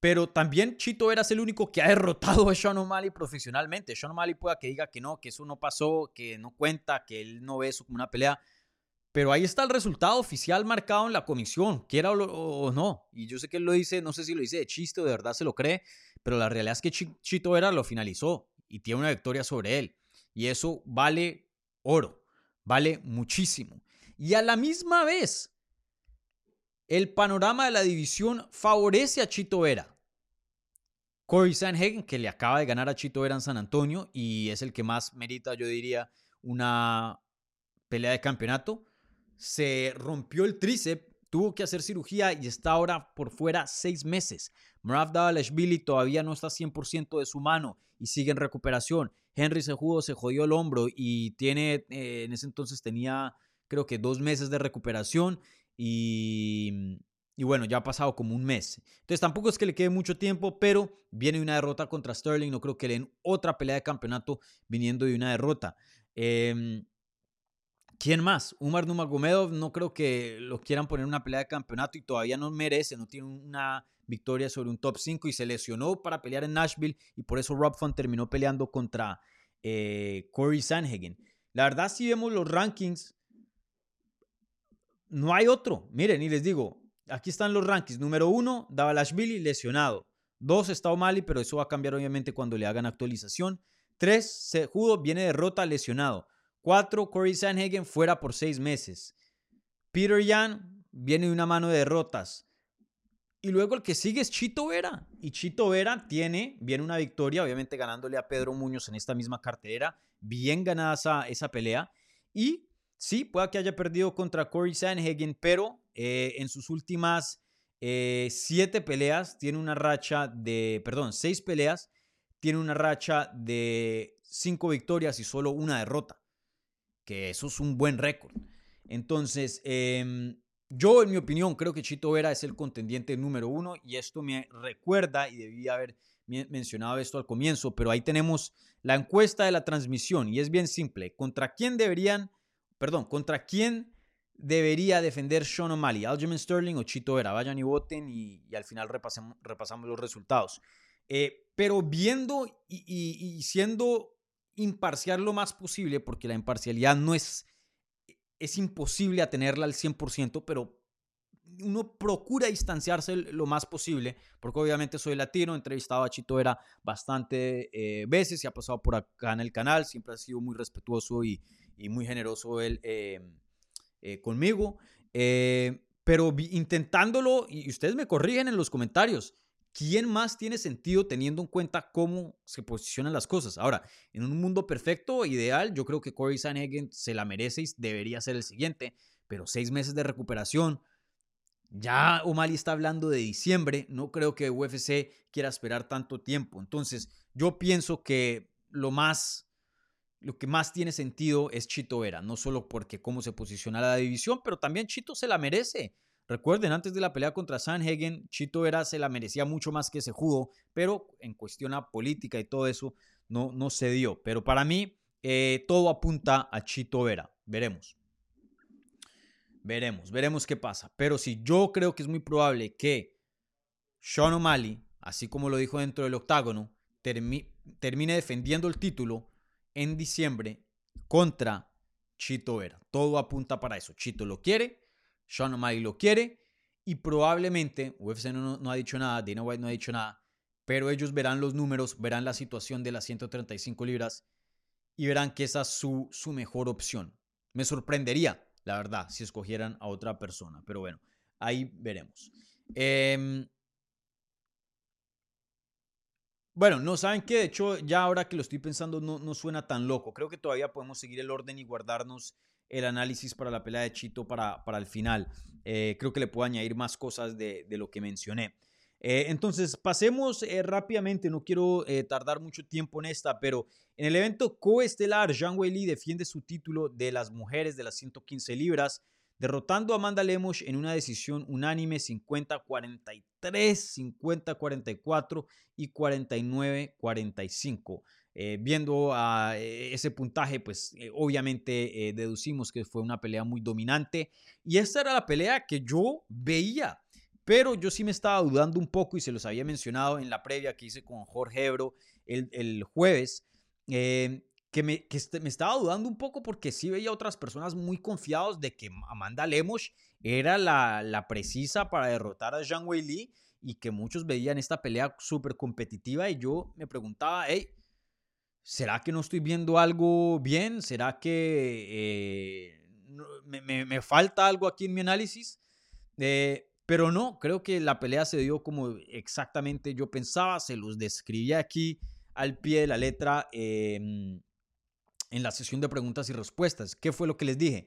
pero también Chito Vera es el único que ha derrotado a Sean O'Malley profesionalmente. Sean O'Malley pueda que diga que no, que eso no pasó, que no cuenta, que él no ve eso como una pelea. Pero ahí está el resultado oficial marcado en la comisión, quiera o, no. Y yo sé que él lo dice, no sé si lo dice de chiste o de verdad se lo cree, pero la realidad es que Chito Vera lo finalizó y tiene una victoria sobre él. Y eso vale oro, vale muchísimo. Y a la misma vez, el panorama de la división favorece a Chito Vera. Corey Sanhagen, que le acaba de ganar a Chito Vera en San Antonio y es el que más merita, yo diría, una pelea de campeonato. Se rompió el tríceps, tuvo que hacer cirugía y está ahora por fuera seis meses. Marav Davalashvili todavía no está 100% de su mano y sigue en recuperación. Henry Sejudo se jodió el hombro y tiene, eh, en ese entonces tenía creo que dos meses de recuperación y y bueno, ya ha pasado como un mes. Entonces tampoco es que le quede mucho tiempo, pero viene una derrota contra Sterling. No creo que le den otra pelea de campeonato viniendo de una derrota. Em, ¿Quién más? Umar Numagomedov no creo que lo quieran poner en una pelea de campeonato y todavía no merece, no tiene una victoria sobre un top 5 y se lesionó para pelear en Nashville y por eso Rob Font terminó peleando contra eh, Corey Sanhagen. La verdad, si vemos los rankings, no hay otro. Miren, y les digo, Aquí están los rankings. Número uno, Davalashvili lesionado. Dos, está O'Malley, pero eso va a cambiar obviamente cuando le hagan actualización. Tres, Sejudo viene derrota lesionado. Cuatro, Corey Sanhagen fuera por seis meses. Peter Yan viene de una mano de derrotas. Y luego el que sigue es Chito Vera. Y Chito Vera tiene, viene una victoria, obviamente ganándole a Pedro Muñoz en esta misma cartera. Bien ganada esa, esa pelea. Y sí, puede que haya perdido contra Corey Sanhagen, pero eh, en sus últimas eh, siete peleas tiene una racha de, perdón, seis peleas, tiene una racha de cinco victorias y solo una derrota, que eso es un buen récord. Entonces, em, yo en mi opinión creo que Chito Vera es el contendiente número uno y esto me recuerda, y debía haber mencionado esto al comienzo, pero ahí tenemos la encuesta de la transmisión y es bien simple. ¿Contra quién deberían, perdón, contra quién debería defender Sean O'Malley, Aljamain Sterling o Chito Vera? Vayan y voten y, al final repasemos, repasamos los resultados. Eh, pero viendo y, siendo imparcial lo más posible, porque la imparcialidad no es, es imposible a tenerla al 100%, pero uno procura distanciarse lo más posible, porque obviamente soy latino, he entrevistado a Chito Vera bastante eh, veces y ha pasado por acá en el canal, siempre ha sido muy respetuoso y, muy generoso él eh, eh, conmigo, pero intentándolo, y ustedes me corrigen en los comentarios, ¿quién más tiene sentido teniendo en cuenta cómo se posicionan las cosas? Ahora, en un mundo perfecto, ideal, yo creo que Corey Sanhagen se la merece y debería ser el siguiente, pero seis meses de recuperación, ya O'Malley está hablando de diciembre, no creo que UFC quiera esperar tanto tiempo. Entonces, yo pienso que lo más lo que más tiene sentido es Chito Vera, no solo porque cómo se posiciona la división, pero también Chito se la merece. Recuerden, antes de la pelea contra Sanhagen, Chito Vera se la merecía mucho más que ese judo, pero en cuestión a política y todo eso no, no se dio. Pero para mí, eh, todo apunta a Chito Vera. Veremos. Veremos, veremos qué pasa. Pero sí, yo creo que es muy probable que Sean O'Malley, así como lo dijo dentro del octágono, termine defendiendo el título en diciembre contra Chito Vera. Todo apunta para eso. Chito lo quiere, Sean O'Malley lo quiere y probablemente, UFC no, ha dicho nada, Dana White no ha dicho nada, pero ellos verán los números, verán la situación de las 135 libras y verán que esa es su, mejor opción. Me sorprendería la verdad, si escogieran a otra persona. Pero bueno, ahí veremos. Em, bueno, no saben que de hecho ya ahora que lo estoy pensando no, suena tan loco. Creo que todavía podemos seguir el orden y guardarnos el análisis para la pelea de Chito para, para el final. Eh, creo que le puedo añadir más cosas de, lo que mencioné. Eh, entonces, pasemos eh, rápidamente, no quiero tardar mucho tiempo en esta, pero en el evento coestelar, Zhang Weili defiende su título de las mujeres de las 115 libras, derrotando a Amanda Lemos en una decisión unánime 50-43, 50-44 y 49-45. Viendo a ese puntaje, pues obviamente deducimos que fue una pelea muy dominante y esta era la pelea que yo veía pero yo sí me estaba dudando un poco y se los había mencionado en la previa que hice con Jorge Ebro el, jueves, eh, que, me, este, me, estaba dudando un poco porque sí veía otras personas muy confiados de que Amanda Lemos era la, la precisa para derrotar a Zhang Wei Li y que muchos veían esta pelea súper competitiva y yo me preguntaba, hey, ¿será que no estoy viendo algo bien? ¿Será que eh, me, falta algo aquí en mi análisis? Eh, pero no, creo que la pelea se dio como exactamente yo pensaba, se los describí aquí al pie de la letra em, en la sesión de preguntas y respuestas. ¿Qué fue lo que les dije?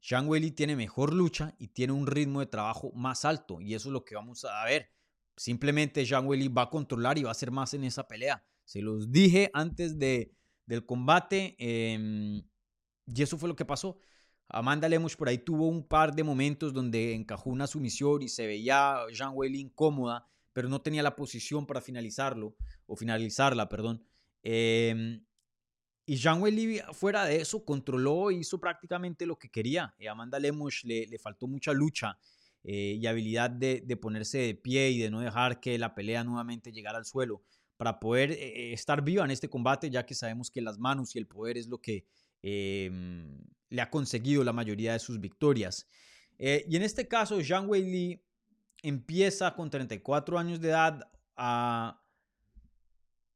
Sean Weili tiene mejor lucha y tiene un ritmo de trabajo más alto y eso es lo que vamos a ver. Simplemente Sean Weili va a controlar y va a hacer más en esa pelea. Se los dije antes de, del combate em, y eso fue lo que pasó. Amanda Lemos por ahí tuvo un par de momentos donde encajó una sumisión y se veía Jean Weili incómoda, pero no tenía la posición para finalizarlo, o finalizarla, perdón. Em, y Jean Weili, fuera de eso, controló e hizo prácticamente lo que quería. a Amanda Lemos le, le, faltó mucha lucha eh, y habilidad de, de, ponerse de pie y de no dejar que la pelea nuevamente llegara al suelo para poder eh, eh, estar viva en este combate, ya que sabemos que las manos y el poder es lo que Em, le ha conseguido la mayoría de sus victorias. Eh, y en este caso, Zhang Weili empieza con 34 años de edad a...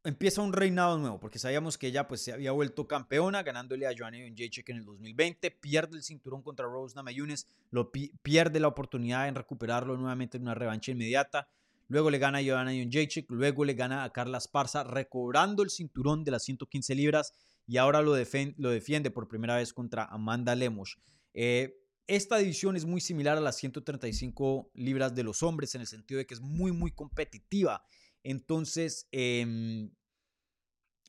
Empieza un reinado nuevo, porque sabíamos que ella pues, se había vuelto campeona, ganándole a Joanna Jacek en el 2020, pierde el cinturón contra Rose Namajunas, lo pierde la oportunidad en recuperarlo nuevamente en una revancha inmediata, luego le gana a Joanna Jacek, luego le gana a Carla Esparza, recobrando el cinturón de las 115 libras, y ahora lo, lo defiende por primera vez contra Amanda Lemos. Eh, esta división es muy similar a las 135 libras de los hombres en el sentido de que es muy, muy competitiva. Entonces, em,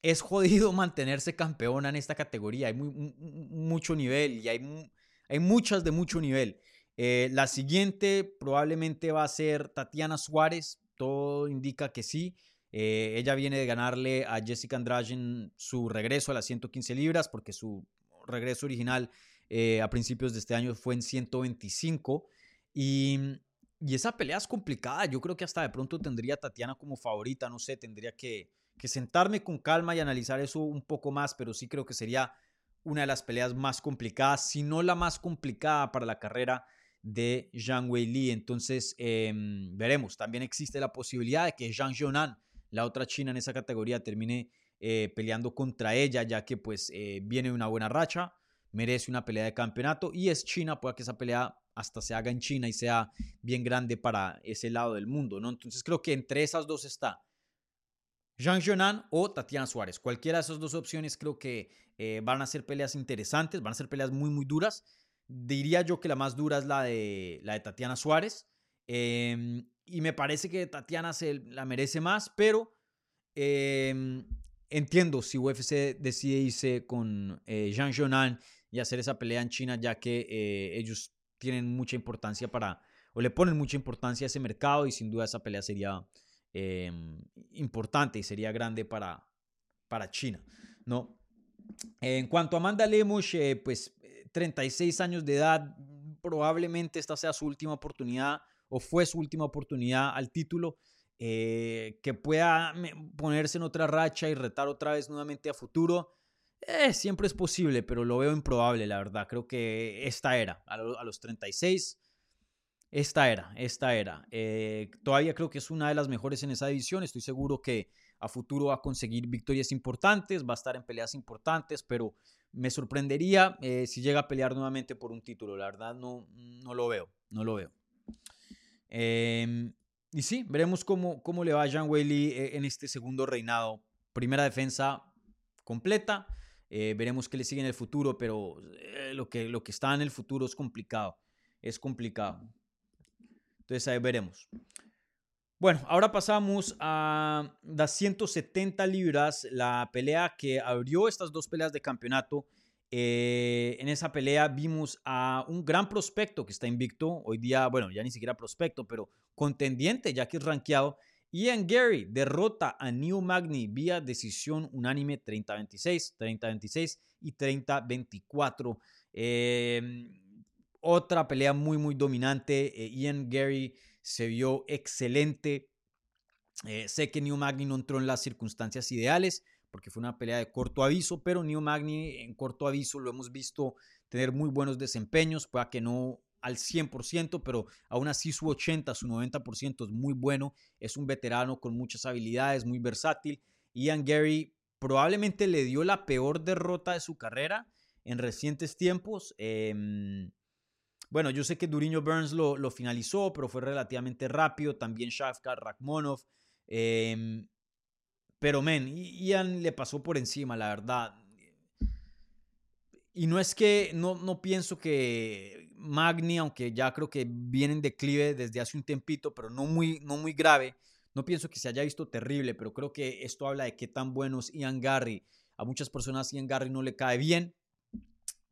es jodido mantenerse campeona en esta categoría. Hay mucho nivel y hay, hay muchas de mucho nivel. Eh, la siguiente probablemente va a ser Tatiana Suárez. Todo indica que sí. Eh, ella viene de ganarle a Jessica Andrade su regreso a las 115 libras porque su regreso original eh, a principios de este año fue en 125. Y, y, esa pelea es complicada. Yo creo que hasta de pronto tendría Tatiana como favorita. No sé, tendría que, que sentarme con calma y analizar eso un poco más, pero sí creo que sería una de las peleas más complicadas, si no la más complicada para la carrera de Zhang Weili. Entonces, em, veremos. También existe la posibilidad de que Zhang Zhonan, la otra china en esa categoría, termine eh, peleando contra ella, ya que pues eh, viene una buena racha, merece una pelea de campeonato y es China, puede que esa pelea hasta se haga en China y sea bien grande para ese lado del mundo, ¿no? Entonces creo que entre esas dos está Jean Jonan o Tatiana Suárez. Cualquiera de esas dos opciones creo que eh, van a ser peleas interesantes, van a ser peleas muy, muy duras. Diría yo que la más dura es la de, la de Tatiana Suárez. Em, y me parece que Tatiana se la merece más, pero em, entiendo si UFC decide irse con eh, Jean Jonan y hacer esa pelea en China, ya que eh, ellos tienen mucha importancia para, o le ponen mucha importancia a ese mercado y sin duda esa pelea sería Em, importante y sería grande para, para China, ¿no? En cuanto a Amanda Lemos, eh, pues 36 años de edad, probablemente esta sea su última oportunidad o fue su última oportunidad al título. Eh, que pueda ponerse en otra racha y retar otra vez nuevamente a futuro, eh, siempre es posible, pero lo veo improbable, la verdad. Creo que esta era, a, los 36, esta era, esta era. Eh, todavía creo que es una de las mejores en esa división. Estoy seguro que a futuro va a conseguir victorias importantes, va a estar en peleas importantes, pero me sorprendería eh, si llega a pelear nuevamente por un título. La verdad no, no lo veo, no lo veo. Em, y sí, veremos cómo, cómo le va a Jean Weili eh, en este segundo reinado. Primera defensa completa. veremos qué le sigue en el futuro, pero lo, que, lo que está en el futuro es complicado. Es complicado. Entonces ahí veremos. Bueno, ahora pasamos a las 170 libras, la pelea que abrió estas dos peleas de campeonato. Eh, en esa pelea vimos a un gran prospecto que está invicto. Hoy día, bueno, ya ni siquiera prospecto, pero contendiente, ya que es rankeado. Ian Gary derrota a New Magni vía decisión unánime 30-26, 30-26 y 30-24. Eh, otra pelea muy, muy dominante. Eh, Ian Gary se vio excelente. Eh, sé que New Magni no entró en las circunstancias ideales porque fue una pelea de corto aviso, pero New Magni en corto aviso lo hemos visto tener muy buenos desempeños, pueda que no al 100%, pero aún así su 80, su 90% es muy bueno, es un veterano con muchas habilidades, muy versátil. Ian Gary probablemente le dio la peor derrota de su carrera en recientes tiempos. Em, bueno, yo sé que Duriño Burns lo, finalizó, pero fue relativamente rápido. También Shafkat, Rakhmonov. Em, pero, men, Ian le pasó por encima, la verdad. Y no es que, no, no pienso que Magni, aunque ya creo que viene en declive desde hace un tempito, pero no muy, no muy grave, no pienso que se haya visto terrible, pero creo que esto habla de qué tan bueno es Ian Garry. A muchas personas Ian Garry no le cae bien,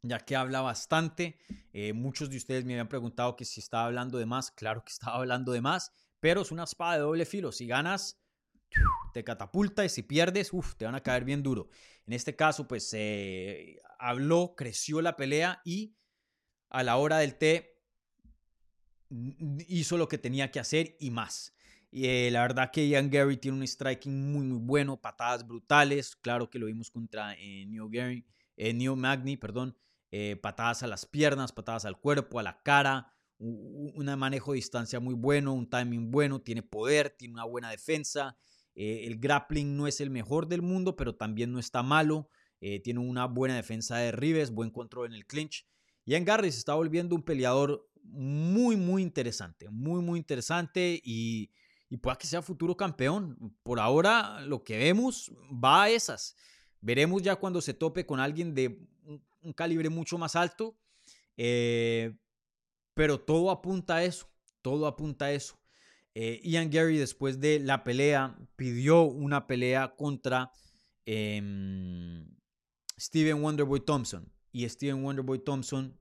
ya que habla bastante. Eh, muchos de ustedes me habían preguntado que si estaba hablando de más. Claro que estaba hablando de más, pero es una espada de doble filo. Si ganas, te catapulta y si pierdes, te van a caer bien duro. En este caso, pues se habló, creció la pelea y a la hora del té hizo lo que tenía que hacer y más. Y eh, la verdad que Ian Gary tiene un striking muy, muy bueno, patadas brutales. Claro que lo vimos contra eh, New, Gary, Magni, perdón. Eh, patadas a las piernas, patadas al cuerpo, a la cara, un, manejo de distancia muy bueno, un timing bueno, tiene poder, tiene una buena defensa. Eh, el grappling no es el mejor del mundo, pero también no está malo. Eh, tiene una buena defensa de Rives, buen control en el clinch. Ian Garry se está volviendo un peleador muy, muy interesante, muy, muy interesante y, y pueda que sea futuro campeón. Por ahora lo que vemos va a esas. Veremos ya cuando se tope con alguien de un, calibre mucho más alto. Eh, pero todo apunta a eso, todo apunta a eso. Eh, Ian Gary después de la pelea pidió una pelea contra em, Steven Wonderboy Thompson. Y Steven Wonderboy Thompson,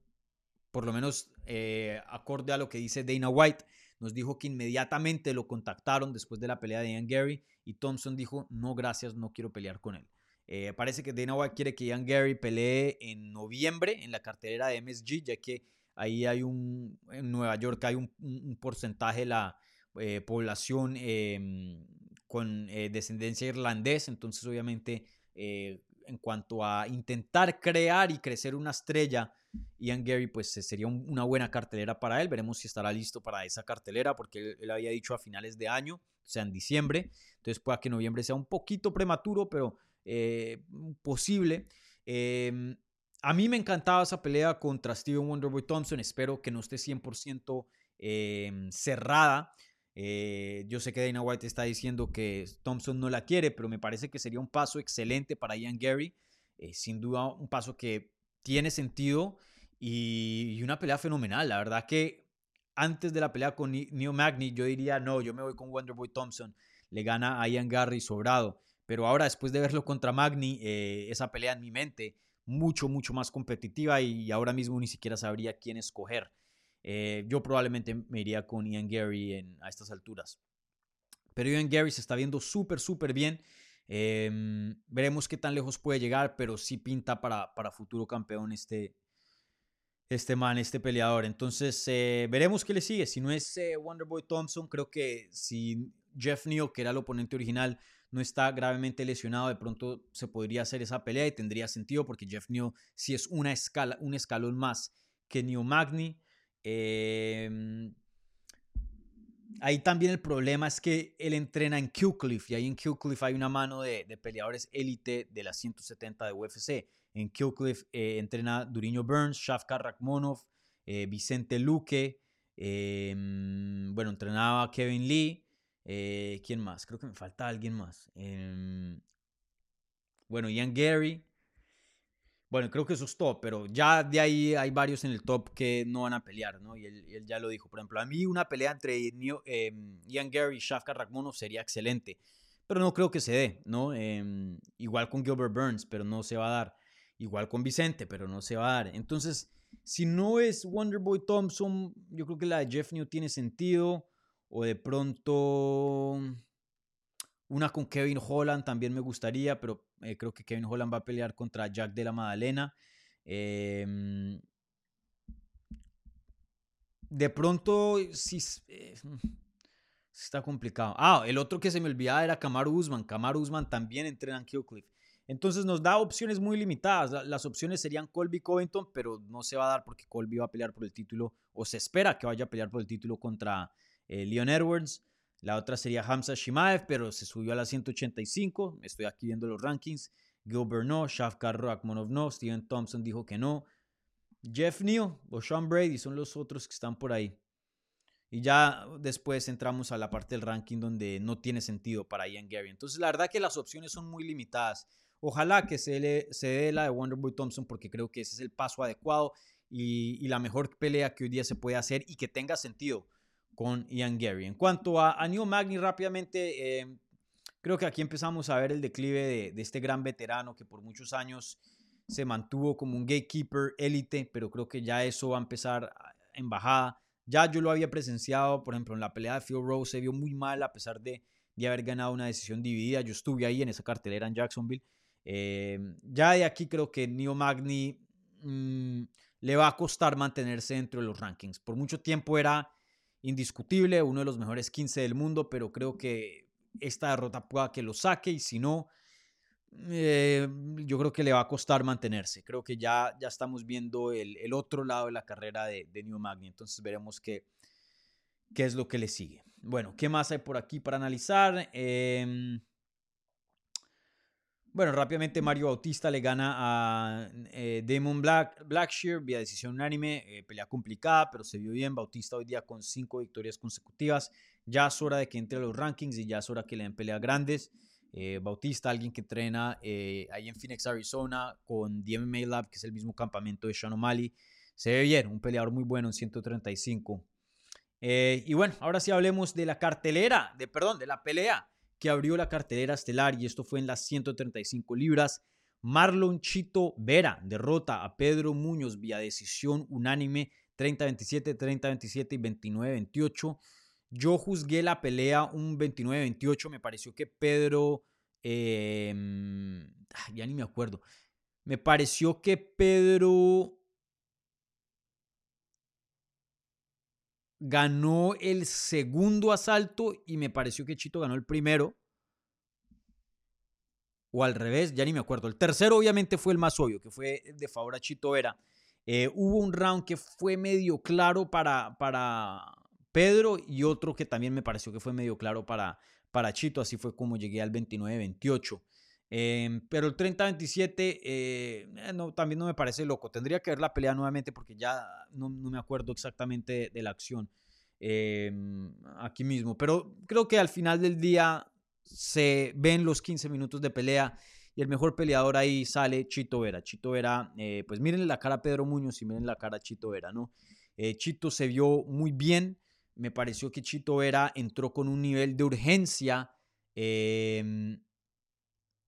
por lo menos eh, acorde a lo que dice Dana White, nos dijo que inmediatamente lo contactaron después de la pelea de Ian Gary y Thompson dijo, no, gracias, no quiero pelear con él. Eh, parece que Dana quiere que Ian Gary pelee en noviembre en la cartelera de MSG, ya que ahí hay un, en Nueva York hay un, porcentaje de la eh, población em, con descendencia irlandesa, entonces obviamente en cuanto a intentar crear y crecer una estrella, Ian Gary pues sería una buena cartelera para él. Veremos si estará listo para esa cartelera porque él, había dicho a finales de año, o sea, en diciembre. Entonces pueda que noviembre sea un poquito prematuro, pero eh, posible. Em, a mí me encantaba esa pelea contra Steven Wonderboy Thompson. Espero que no esté 100% em, cerrada. Eh, yo sé que Dana White está diciendo que Thompson no la quiere, pero me parece que sería un paso excelente para Ian Gary. Eh, sin duda, un paso que tiene sentido y, una pelea fenomenal. La verdad que antes de la pelea con Neo Magni, yo diría, no, yo me voy con Wonderboy Thompson. Le gana a Ian Gary sobrado. Pero ahora, después de verlo contra Magni, eh, esa pelea en mi mente, mucho, mucho más competitiva y ahora mismo ni siquiera sabría quién escoger. Eh, yo probablemente me iría con Ian Gary en, a estas alturas. Pero Ian Gary se está viendo súper, súper bien. Em, veremos qué tan lejos puede llegar, pero sí pinta para, para futuro campeón este, este man, este peleador. Entonces, eh, veremos qué le sigue. Si no es Wonderboy Thompson, creo que si Jeff Neal, que era el oponente original, no está gravemente lesionado, de pronto se podría hacer esa pelea y tendría sentido porque Jeff Neal sí es una escala, un escalón más que Neo Magni. Em, ahí también el problema es que él entrena en Killcliff y ahí en Killcliff hay una mano de, peleadores élite de las 170 de UFC. En Killcliff eh, entrena Duriño Burns, Shafkar Rakhmonov, eh, Vicente Luque, em, bueno, entrenaba Kevin Lee. Eh, ¿Quién más? Creo que me falta alguien más. Em, bueno, Ian Gary. Bueno, creo que eso es top, pero ya de ahí hay varios en el top que no van a pelear, ¿no? Y él, ya lo dijo. Por ejemplo, a mí una pelea entre em, Ian Gary y Shafka Rakhmonov sería excelente, pero no creo que se dé, ¿no? Em, igual con Gilbert Burns, pero no se va a dar. Igual con Vicente, pero no se va a dar. Entonces, si no es Wonderboy Thompson, yo creo que la de Jeff New tiene sentido. O de pronto una con Kevin Holland también me gustaría, pero eh, creo que Kevin Holland va a pelear contra Jack de la Madalena. Em, de pronto, sí, eh, está complicado. Ah, el otro que se me olvidaba era Kamaru Usman. Kamaru Usman también entrena en Killcliff. Entonces nos da opciones muy limitadas. Las opciones serían Colby Covington, pero no se va a dar porque Colby va a pelear por el título, o se espera que vaya a pelear por el título contra eh, Leon Edwards. La otra sería Hamza Shimaev, pero se subió a la 185. Estoy aquí viendo los rankings. Gilbert no, Shafkar Rakhmonov no, Steven Thompson dijo que no. Jeff Neal o Sean Brady son los otros que están por ahí. Y ya después entramos a la parte del ranking donde no tiene sentido para Ian Gary. Entonces, la verdad que las opciones son muy limitadas. Ojalá que se, le, se dé la de Wonderboy Thompson porque creo que ese es el paso adecuado y la mejor pelea que hoy día se puede hacer y que tenga sentido con Ian Gary. En cuanto a, a Neil Magny, rápidamente, eh, creo que aquí empezamos a ver el declive de, este gran veterano que por muchos años se mantuvo como un gatekeeper élite, pero creo que ya eso va a empezar en bajada. Ya yo lo había presenciado, por ejemplo, en la pelea de Phil Rose se vio muy mal a pesar de, de haber ganado una decisión dividida. Yo estuve ahí en esa cartelera en Jacksonville. Eh, ya de aquí creo que Neo Magni mm, le va a costar mantenerse dentro de los rankings. Por mucho tiempo era indiscutible, uno de los mejores 15 del mundo, pero creo que esta derrota pueda que lo saque y si no, eh, yo creo que le va a costar mantenerse. Creo que ya, ya estamos viendo el, otro lado de la carrera de, de New Magni, entonces veremos qué, qué es lo que le sigue. Bueno, ¿qué más hay por aquí para analizar? Eh, bueno, rápidamente Mario Bautista le gana a eh, Damon Black, Blackshear vía decisión unánime. Eh, pelea complicada, pero se vio bien. Bautista hoy día con cinco victorias consecutivas. Ya es hora de que entre a los rankings y ya es hora que le den peleas grandes. eh, Bautista, alguien que entrena eh, ahí en Phoenix, Arizona, con DMMA Lab, que es el mismo campamento de Sean O'Malley. Se ve bien, un peleador muy bueno en 135. Eh, y bueno, ahora sí hablemos de la cartelera, de perdón, de la pelea que abrió la cartelera estelar y esto fue en las 135 libras. Marlon Chito Vera derrota a Pedro Muñoz vía decisión unánime 30-27, 30-27 y 29-28. Yo juzgué la pelea un 29-28. Me pareció que Pedro. Em, ya ni me acuerdo. Me pareció que Pedro ganó el segundo asalto y me pareció que Chito ganó el primero. O al revés, ya ni me acuerdo. El tercero obviamente fue el más obvio, que fue de favor a Chito Vera. Eh, hubo un round que fue medio claro para, para, Pedro y otro que también me pareció que fue medio claro para, para Chito, así fue como llegué al 29-28. Em, pero el 30-27 eh, eh, no, también no me parece loco. Tendría que ver la pelea nuevamente porque ya no, me acuerdo exactamente de, la acción em, aquí mismo. Pero creo que al final del día se ven los 15 minutos de pelea y el mejor peleador ahí sale Chito Vera. Chito Vera, eh, pues miren la cara a Pedro Muñoz y miren la cara a Chito Vera, ¿no? Chito se vio muy bien me pareció que Chito Vera entró con un nivel de urgencia em,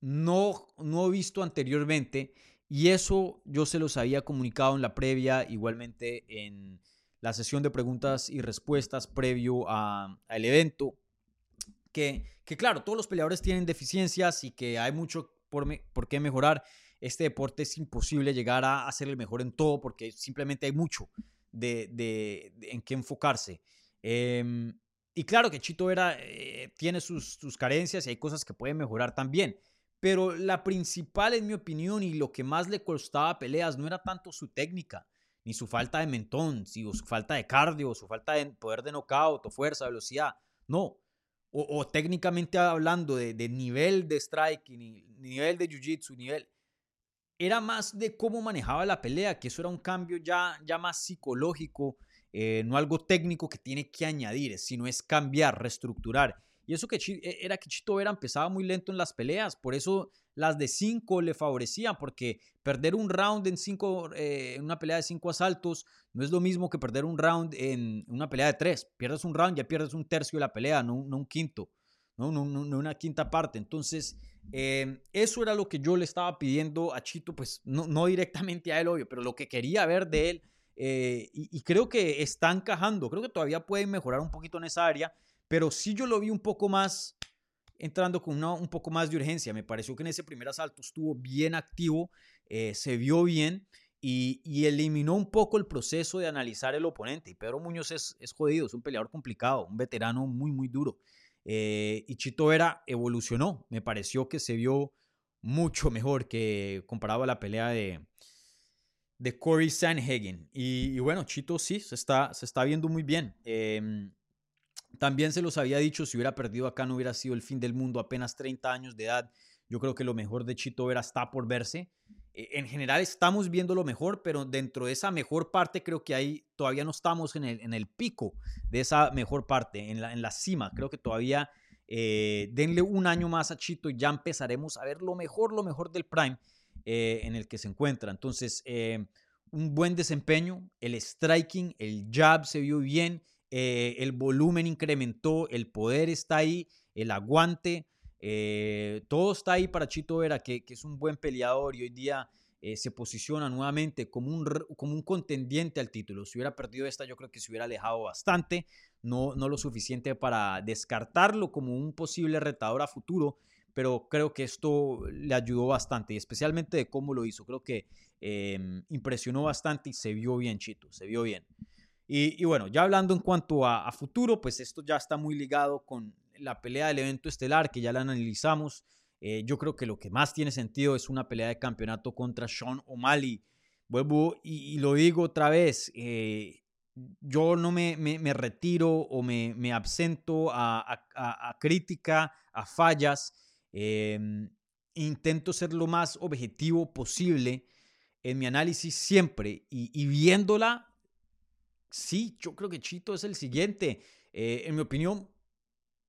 no, no visto anteriormente y eso yo se los había comunicado en la previa, igualmente en la sesión de preguntas y respuestas previo al evento, que, que, claro, todos los peleadores tienen deficiencias y que hay mucho por, por qué mejorar. Este deporte es imposible llegar a, ser el mejor en todo porque simplemente hay mucho de, de en qué enfocarse. Em, y claro que Chito Vera eh, tiene sus, carencias y hay cosas que pueden mejorar también. Pero la principal, en mi opinión, y lo que más le costaba peleas no era tanto su técnica, ni su falta de mentón, si su falta de cardio, su falta de poder de knockout o fuerza, velocidad. No. O, técnicamente hablando de, nivel de striking, nivel de jiu-jitsu, nivel. Era más de cómo manejaba la pelea, que eso era un cambio ya, ya más psicológico eh, no algo técnico que tiene que añadir, sino es cambiar, reestructurar. Y eso que e, era que Chito Vera empezaba muy lento en las peleas, por eso las de cinco le favorecían, porque perder un round en cinco, eh, en una pelea de cinco asaltos no es lo mismo que perder un round en una pelea de tres. Pierdes un round, ya pierdes un tercio de la pelea, no, un quinto, no, no, una quinta parte. Entonces, em, eso era lo que yo le estaba pidiendo a Chito, pues no, no directamente a él, obvio, pero lo que quería ver de él eh, y, creo que está encajando. Creo que todavía pueden mejorar un poquito en esa área, pero sí yo lo vi un poco más entrando con una, un poco más de urgencia. Me pareció que en ese primer asalto estuvo bien activo, eh, se vio bien y, eliminó un poco el proceso de analizar el oponente. Y Pedro Muñoz es, es jodido, es un peleador complicado, un veterano muy, muy duro. Eh, y Chito Vera evolucionó. Me pareció que se vio mucho mejor que comparado a la pelea de, de Corey Sanhagen. Y, bueno, Chito sí, se está, se está viendo muy bien. Em, también se los había dicho, si hubiera perdido acá no hubiera sido el fin del mundo, apenas 30 años de edad. Yo creo que lo mejor de Chito Vera está por verse. E, en general estamos viendo lo mejor, pero dentro de esa mejor parte creo que ahí todavía no estamos en el, en el pico de esa mejor parte, en la, en la cima. Creo que todavía eh, denle un año más a Chito y ya empezaremos a ver lo mejor, lo mejor del Prime. Eh, en el que se encuentra. Entonces, eh, un buen desempeño, el striking, el jab se vio bien, eh, el volumen incrementó, el poder está ahí, el aguante, todo está ahí para Chito Vera, que, es un buen peleador y hoy día se posiciona nuevamente como un, como un contendiente al título. Si hubiera perdido esta, yo creo que se hubiera alejado bastante, no, no lo suficiente para descartarlo como un posible retador a futuro, pero creo que esto le ayudó bastante y especialmente de cómo lo hizo. Creo que em, impresionó bastante y se vio bien, Chito, se vio bien. Y, bueno, ya hablando en cuanto a, futuro, pues esto ya está muy ligado con la pelea del evento estelar, que ya la analizamos. Eh, yo creo que lo que más tiene sentido es una pelea de campeonato contra Sean O'Malley. Vuelvo y, lo digo otra vez, eh, yo no me, me, retiro o me, me absento a, a, crítica, a fallas. Em, intento ser lo más objetivo posible en mi análisis siempre y, viéndola, sí, yo creo que Chito es el siguiente. Eh, en mi opinión,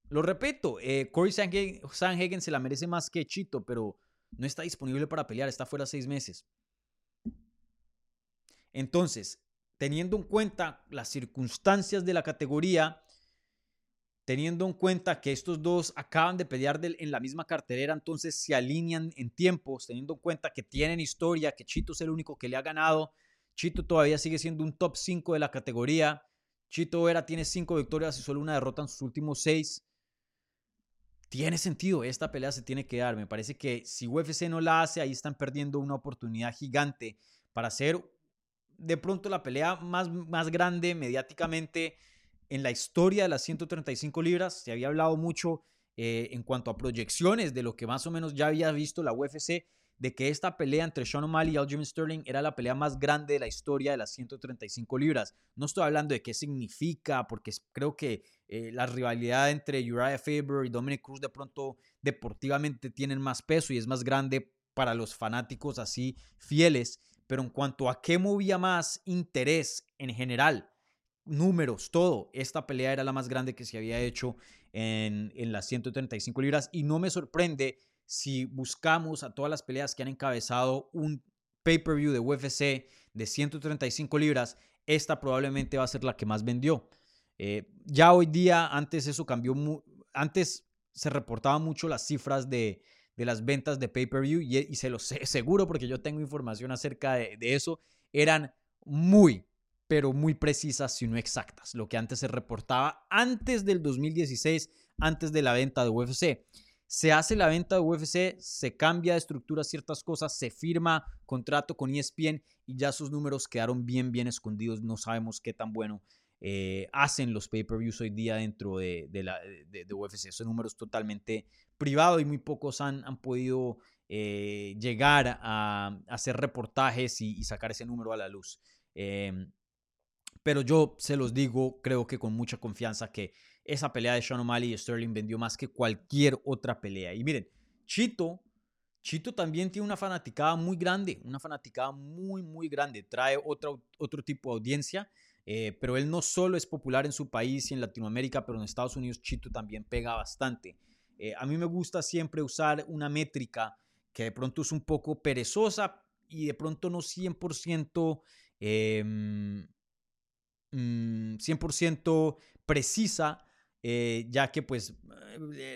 Lo repito, eh, Corey Sanhagen se la merece más que Chito, pero no está disponible para pelear, está fuera seis meses. Entonces, teniendo en cuenta las circunstancias de la categoría, teniendo en cuenta que estos dos acaban de pelear en la misma cartelera, entonces se alinean en tiempos, teniendo en cuenta que tienen historia, que Chito es el único que le ha ganado, Chito todavía sigue siendo un top 5 de la categoría, Chito Vera tiene 5 victorias y solo una derrota en sus últimos 6. Tiene sentido, esta pelea se tiene que dar. Me parece que si UFC no la hace, ahí están perdiendo una oportunidad gigante para hacer de pronto la pelea más, más grande mediáticamente en la historia de las 135 libras. Se había hablado mucho eh, en cuanto a proyecciones de lo que más o menos ya había visto la UFC, de que esta pelea entre Sean O'Malley y Aljamain Sterling era la pelea más grande de la historia de las 135 libras. No estoy hablando de qué significa, porque creo que eh, la rivalidad entre Uriah Faber y Dominic Cruz de pronto deportivamente tienen más peso y es más grande para los fanáticos así fieles pero en cuanto a qué movía más interés en general, números, todo, esta pelea era la más grande que se había hecho en, en las 135 libras y no me sorprende si buscamos a todas las peleas que han encabezado un pay-per-view de UFC de 135 libras, esta probablemente va a ser la que más vendió. Eh, ya hoy día, antes eso cambió, antes se reportaban mucho las cifras de, de las ventas de pay-per-view y, se lo sé seguro porque yo tengo información acerca de, eso, eran muy, pero muy precisas, si no exactas, lo que antes se reportaba antes del 2016, antes de la venta de UFC. Se hace la venta de UFC, se cambia de estructura ciertas cosas, se firma contrato con ESPN y ya sus números quedaron bien, bien escondidos. No sabemos qué tan bueno eh, hacen los pay-per-views hoy día dentro de, la, de, UFC. Son números totalmente privados y muy pocos han, han podido eh, llegar a, hacer reportajes y, sacar ese número a la luz. Em, pero yo se los digo, creo que con mucha confianza que esa pelea de Sean O'Malley y Sterling vendió más que cualquier otra pelea. Y miren, Chito, Chito también tiene una fanaticada muy grande, una fanaticada muy, muy grande. Trae otro, otro tipo de audiencia. Eh, pero él no solo es popular en su país y en Latinoamérica, pero en Estados Unidos Chito también pega bastante. Eh, a mí me gusta siempre usar una métrica que de pronto es un poco perezosa y de pronto no 100%, 100% mm, precisa, eh, ya que pues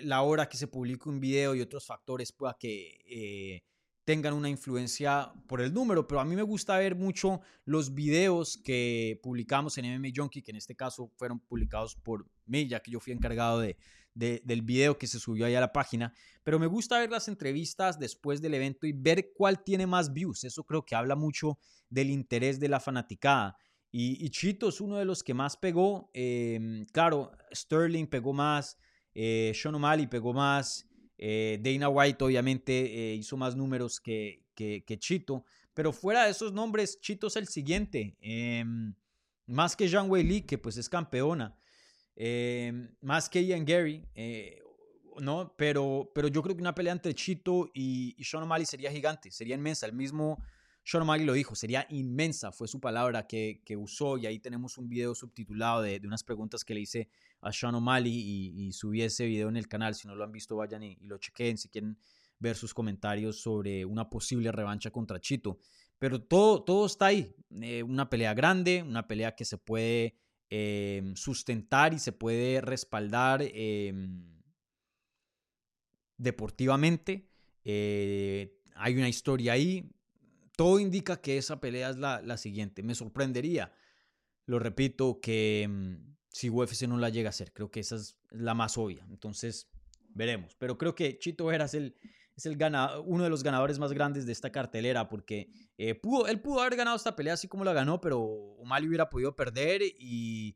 la hora que se publica un video y otros factores pueda que tengan una influencia por el número, pero a mí me gusta ver mucho los videos que publicamos en MMA Junkie, que en este caso fueron publicados por mí, ya que yo fui encargado de, del video que se subió ahí a la página, pero me gusta ver las entrevistas después del evento y ver cuál tiene más views, eso creo que habla mucho del interés de la fanaticada. Y, Chito es uno de los que más pegó, em, claro, Sterling pegó más, eh, Sean O'Malley pegó más, eh, Dana White obviamente eh, hizo más números que, que, Chito, pero fuera de esos nombres, Chito es el siguiente. Em, más que Jean Wei Lee, que pues es campeona. Em, más que Ian Gary, eh, ¿no? Pero, pero yo creo que una pelea entre Chito y, y Sean O'Malley sería gigante, sería inmensa. El mismo sean O'Malley lo dijo, sería inmensa, fue su palabra que, que usó y ahí tenemos un video subtitulado de, de, unas preguntas que le hice a Sean O'Malley y, subí ese video en el canal, si no lo han visto vayan y, lo chequen si quieren ver sus comentarios sobre una posible revancha contra Chito. Pero todo, todo está ahí, eh, una pelea grande, una pelea que se puede em, sustentar y se puede respaldar em, deportivamente. Eh, hay una historia ahí, todo indica que esa pelea es la, siguiente. Me sorprendería, lo repito, que mm, si UFC no la llega a hacer. Creo que esa es la más obvia. Entonces, veremos. Pero creo que Chito Vera es el, es el uno de los ganadores más grandes de esta cartelera porque eh, pudo, él pudo haber ganado esta pelea así como la ganó, pero O'Malley hubiera podido perder y,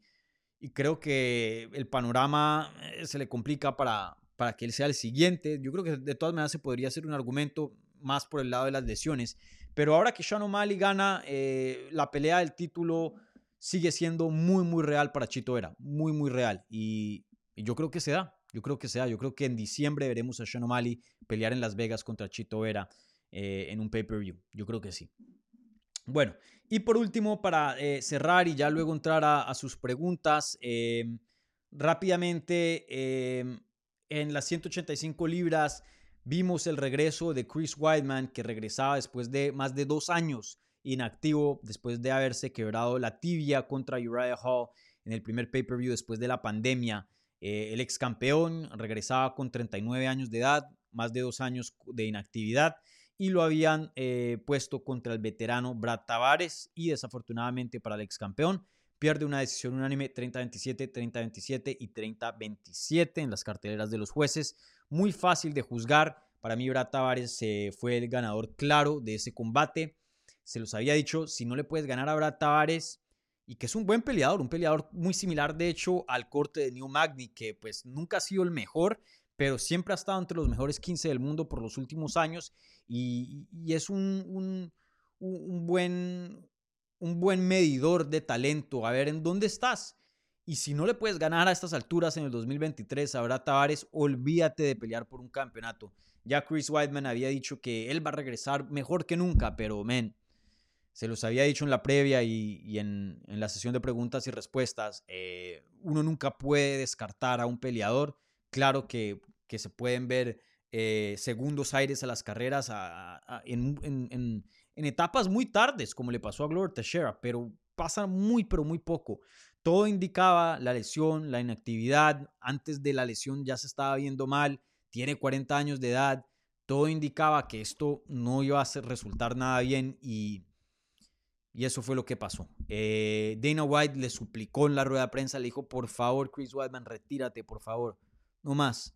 y creo que el panorama eh, se le complica para, para que él sea el siguiente. Yo creo que de todas maneras se podría hacer un argumento más por el lado de las lesiones. Pero ahora que Sean O'Malley gana, eh, la pelea del título sigue siendo muy, muy real para Chito Vera. Muy, muy real. Y, yo creo que se da. Yo creo que se da. Yo creo que en diciembre veremos a Sean O'Malley pelear en Las Vegas contra Chito Vera eh, en un pay-per-view. Yo creo que sí. Bueno, y por último, para eh, cerrar y ya luego entrar a, sus preguntas, rápidamente En las 185 libras vimos el regreso de Chris Weidman, que regresaba después de más de dos años inactivo, después de haberse quebrado la tibia contra Uriah Hall en el primer pay-per-view después de la pandemia. Eh, el ex campeón regresaba con 39 años de edad, más de dos años de inactividad y lo habían eh, puesto contra el veterano Brad Tavares y desafortunadamente para el ex campeón pierde una decisión unánime 30-27, 30-27 y 30-27 en las carteleras de los jueces. Muy fácil de juzgar. Para mí Brad Tavares eh, fue el ganador claro de ese combate. Se los había dicho, si no le puedes ganar a Brad Tavares, y que es un buen peleador, un peleador muy similar de hecho al corte de New Magni, que pues nunca ha sido el mejor, pero siempre ha estado entre los mejores 15 del mundo por los últimos años y, es un, un, buen, un buen medidor de talento. A ver, ¿en dónde estás? Y si no le puedes ganar a estas alturas en el 2023 a Brad Tavares, olvídate de pelear por un campeonato. Ya Chris Weidman había dicho que él va a regresar mejor que nunca, pero men, se los había dicho en la previa y, en, la sesión de preguntas y respuestas, eh, uno nunca puede descartar a un peleador Claro que, se pueden ver eh, segundos aires a las carreras etapas muy tardes, como le pasó a Glover Teixeira, pero pasa muy, pero muy poco. Todo indicaba la lesión, la inactividad. Antes de la lesión ya se estaba viendo mal. Tiene 40 años de edad. Todo indicaba que esto no iba a resultar nada bien y, y eso fue lo que pasó. Eh, Dana White le suplicó en la rueda de prensa, le dijo, por favor, Chris Whiteman, retírate, por favor no más.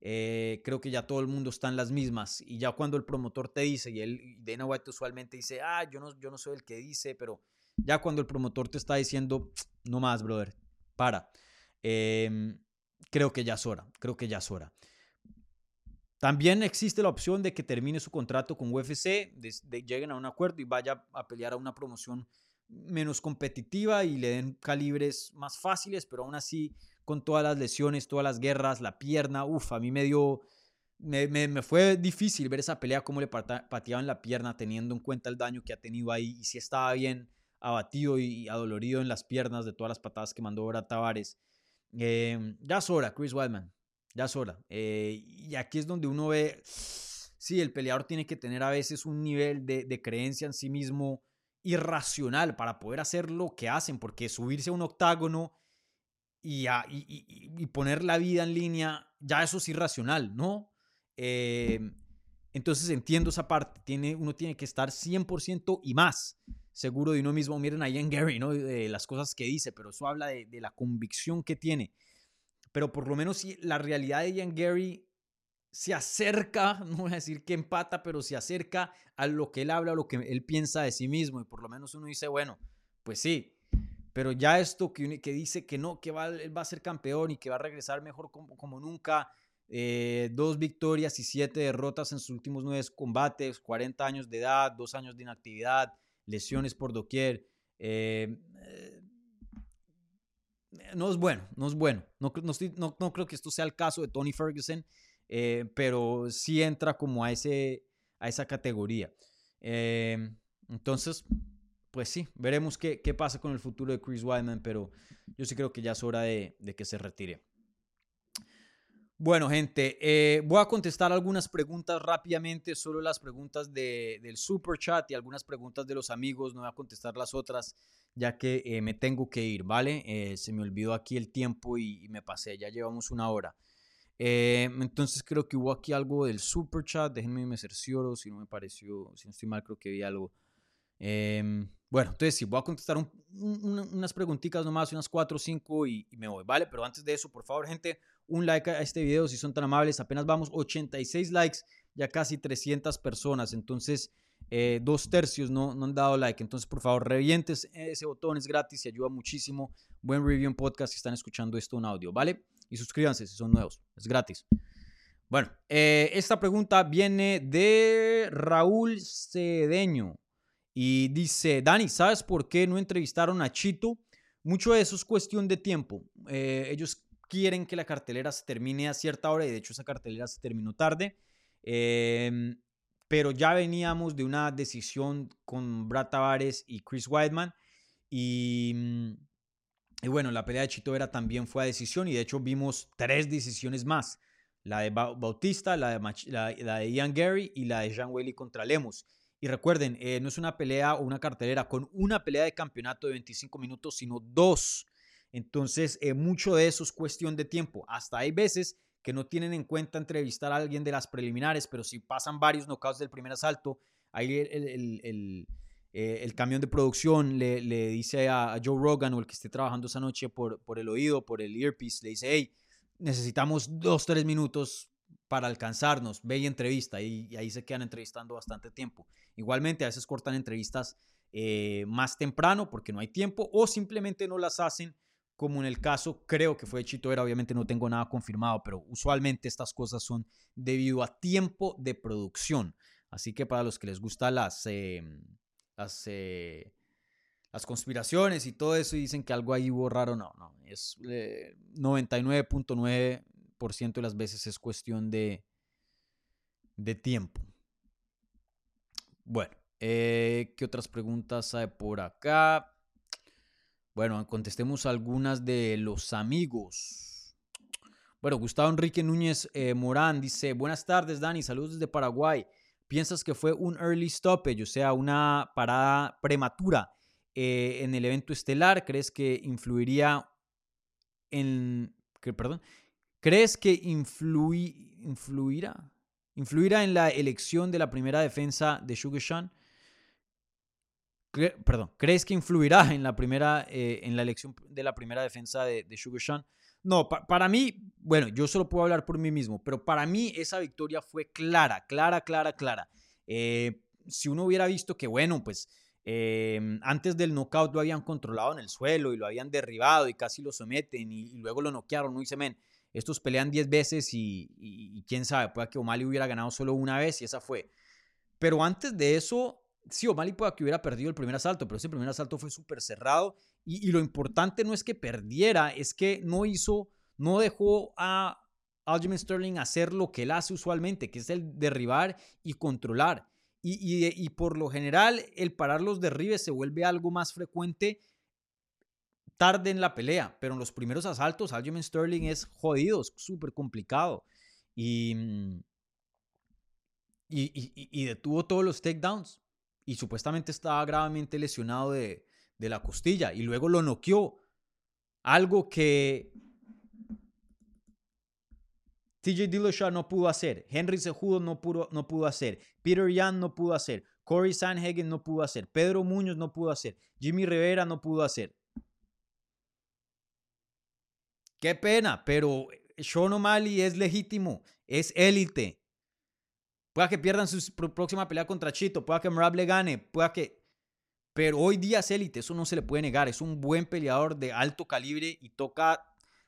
Eh, creo que ya todo el mundo está en las mismas. Y ya cuando el promotor te dice, y él, Dana White usualmente dice, ah, yo no, yo no soy el que dice, pero ya cuando el promotor te está diciendo, no más, brother, para. Em, creo que ya es hora, creo que ya es hora. También existe la opción de que termine su contrato con UFC, de, lleguen a un acuerdo y vaya a pelear a una promoción menos competitiva y le den calibres más fáciles, pero aún así con todas las lesiones, todas las guerras, la pierna, uff, a mí me dio, me, fue difícil ver esa pelea, cómo le pateaban la pierna, teniendo en cuenta el daño que ha tenido ahí, y si estaba bien abatido y adolorido en las piernas de todas las patadas que mandó ahora Tavares. Em, ya es hora, Chris Weidman, ya es hora. Eh, y aquí es donde uno ve, sí, el peleador tiene que tener a veces un nivel de creencia en sí mismo irracional para poder hacer lo que hacen, porque subirse a un octágono y, poner la vida en línea, ya eso es irracional, ¿no? Em, entonces entiendo esa parte, tiene, uno tiene que estar 100% y más seguro de uno mismo. Miren a Ian Gary, ¿no? De las cosas que dice, pero eso habla de, la convicción que tiene. Pero por lo menos si la realidad de Ian Gary se acerca, no voy a decir que empata, pero se acerca a lo que él habla, a lo que él piensa de sí mismo. Y por lo menos uno dice, bueno, pues sí, pero ya esto que, dice que no, que va, él va a ser campeón y que va a regresar mejor como, como nunca, eh, dos victorias y siete derrotas en sus últimos nueve combates, 40 años de edad, dos años de inactividad, lesiones por doquier. Eh, eh, no es bueno, no es bueno. No, no, no, creo que esto sea el caso de Tony Ferguson, pero sí entra como a, ese, a esa categoría. entonces, pues sí, veremos qué, qué, pasa con el futuro de Chris Weidman, pero yo sí creo que ya es hora de, que se retire. Bueno, gente, eh, voy a contestar algunas preguntas rápidamente, solo las preguntas de, del super chat y algunas preguntas de los amigos, no voy a contestar las otras, ya que eh, me tengo que ir, ¿vale? Eh, se me olvidó aquí el tiempo y, me pasé, ya llevamos una hora. entonces creo que hubo aquí algo del super chat, déjenme me cercioro, si no me pareció, si no estoy mal, creo que vi algo. Em, bueno, entonces sí, voy a contestar unas preguntitas nomás, unas 4 o 5 y, me voy, ¿vale? Pero antes de eso, por favor, gente, un like a este video si son tan amables. Apenas vamos 86 likes, ya casi 300 personas. Entonces, eh, dos tercios no, no han dado like. Entonces, por favor, revientes ese botón, es gratis y ayuda muchísimo. Buen review en podcast si están escuchando esto en audio, ¿vale? Y suscríbanse si son nuevos, es gratis. Bueno, eh, esta pregunta viene de Raúl Cedeño. Y dice, Dani, ¿sabes por qué no entrevistaron a Chito? Mucho de eso es cuestión de tiempo. Eh, ellos quieren que la cartelera se termine a cierta hora y de hecho esa cartelera se terminó tarde. Em, pero ya veníamos de una decisión con Brad Tavares y Chris Weidman. Y, mm, bueno, la pelea de Chito Vera también fue a decisión y de hecho vimos tres decisiones más. La de Bautista, la de, Ian Gary y la de Jean Whaley contra Lemus. Y recuerden, eh, no es una pelea o una cartelera con una pelea de campeonato de 25 minutos, sino dos. Entonces, eh, mucho de eso es cuestión de tiempo. Hasta hay veces que no tienen en cuenta entrevistar a alguien de las preliminares, pero si pasan varios knockouts del primer asalto, ahí el, eh, camión de producción le, dice a, Joe Rogan o el que esté trabajando esa noche por, por el oído, por el earpiece, le dice, hey, necesitamos dos, tres minutos para alcanzarnos, ve y entrevista, y, ahí se quedan entrevistando bastante tiempo. Igualmente, a veces cortan entrevistas eh, más temprano porque no hay tiempo o simplemente no las hacen, como en el caso, creo que fue de Chito Vera, obviamente no tengo nada confirmado, pero usualmente estas cosas son debido a tiempo de producción. Así que para los que les gustan las, eh, las, eh, las conspiraciones y todo eso y dicen que algo ahí hubo raro, no, no, es 99.9 de las veces es cuestión de, de tiempo. Bueno, eh, ¿qué otras preguntas hay por acá? Bueno, contestemos algunas de los amigos. Bueno, Gustavo Enrique Núñez eh, Morán dice, buenas tardes Dani, saludos desde Paraguay. ¿Piensas que fue un early stoppage, o sea, una parada prematura eh, en el evento estelar? ¿Crees que influiría en... Que, perdón, ¿Crees que influirá? ¿Influirá en la elección de la primera defensa de Sugar Perdón, ¿crees que influirá en la, primera, eh, en la elección de la primera defensa de, de Sugar No, para mí, bueno, yo solo puedo hablar por mí mismo, pero para mí esa victoria fue clara, clara, clara, clara. Eh, si uno hubiera visto que, bueno, pues eh, antes del knockout lo habían controlado en el suelo y lo habían derribado y casi lo someten y, luego lo noquearon, no dice, men, estos pelean 10 veces y, quién sabe, puede que O'Malley hubiera ganado solo una vez y esa fue. Pero antes de eso, sí, O'Malley puede que hubiera perdido el primer asalto, pero ese primer asalto fue súper cerrado y, lo importante no es que perdiera, es que no hizo, no dejó a Aljamain Sterling hacer lo que él hace usualmente, que es el derribar y controlar. Y, y, por lo general, el parar los derribes se vuelve algo más frecuente tarde en la pelea, pero en los primeros asaltos Aljamain Sterling es jodido, es súper complicado. Mm, y, y, detuvo todos los takedowns. Y supuestamente estaba gravemente lesionado de, de la costilla. Y luego lo noqueó. Algo que TJ Dillashaw no pudo hacer. Henry Cejudo no pudo, no pudo hacer. Peter Yan no pudo hacer. Corey Sanhagen no pudo hacer. Pedro Muñoz no pudo hacer. Jimmy Rivera no pudo hacer. Qué pena, pero Sean O'Malley es legítimo, es élite. Pueda que pierdan su próxima pelea contra Chito, pueda que Merab le gane, pueda que... Pero hoy día es élite, eso no se le puede negar. Es un buen peleador de alto calibre y toca,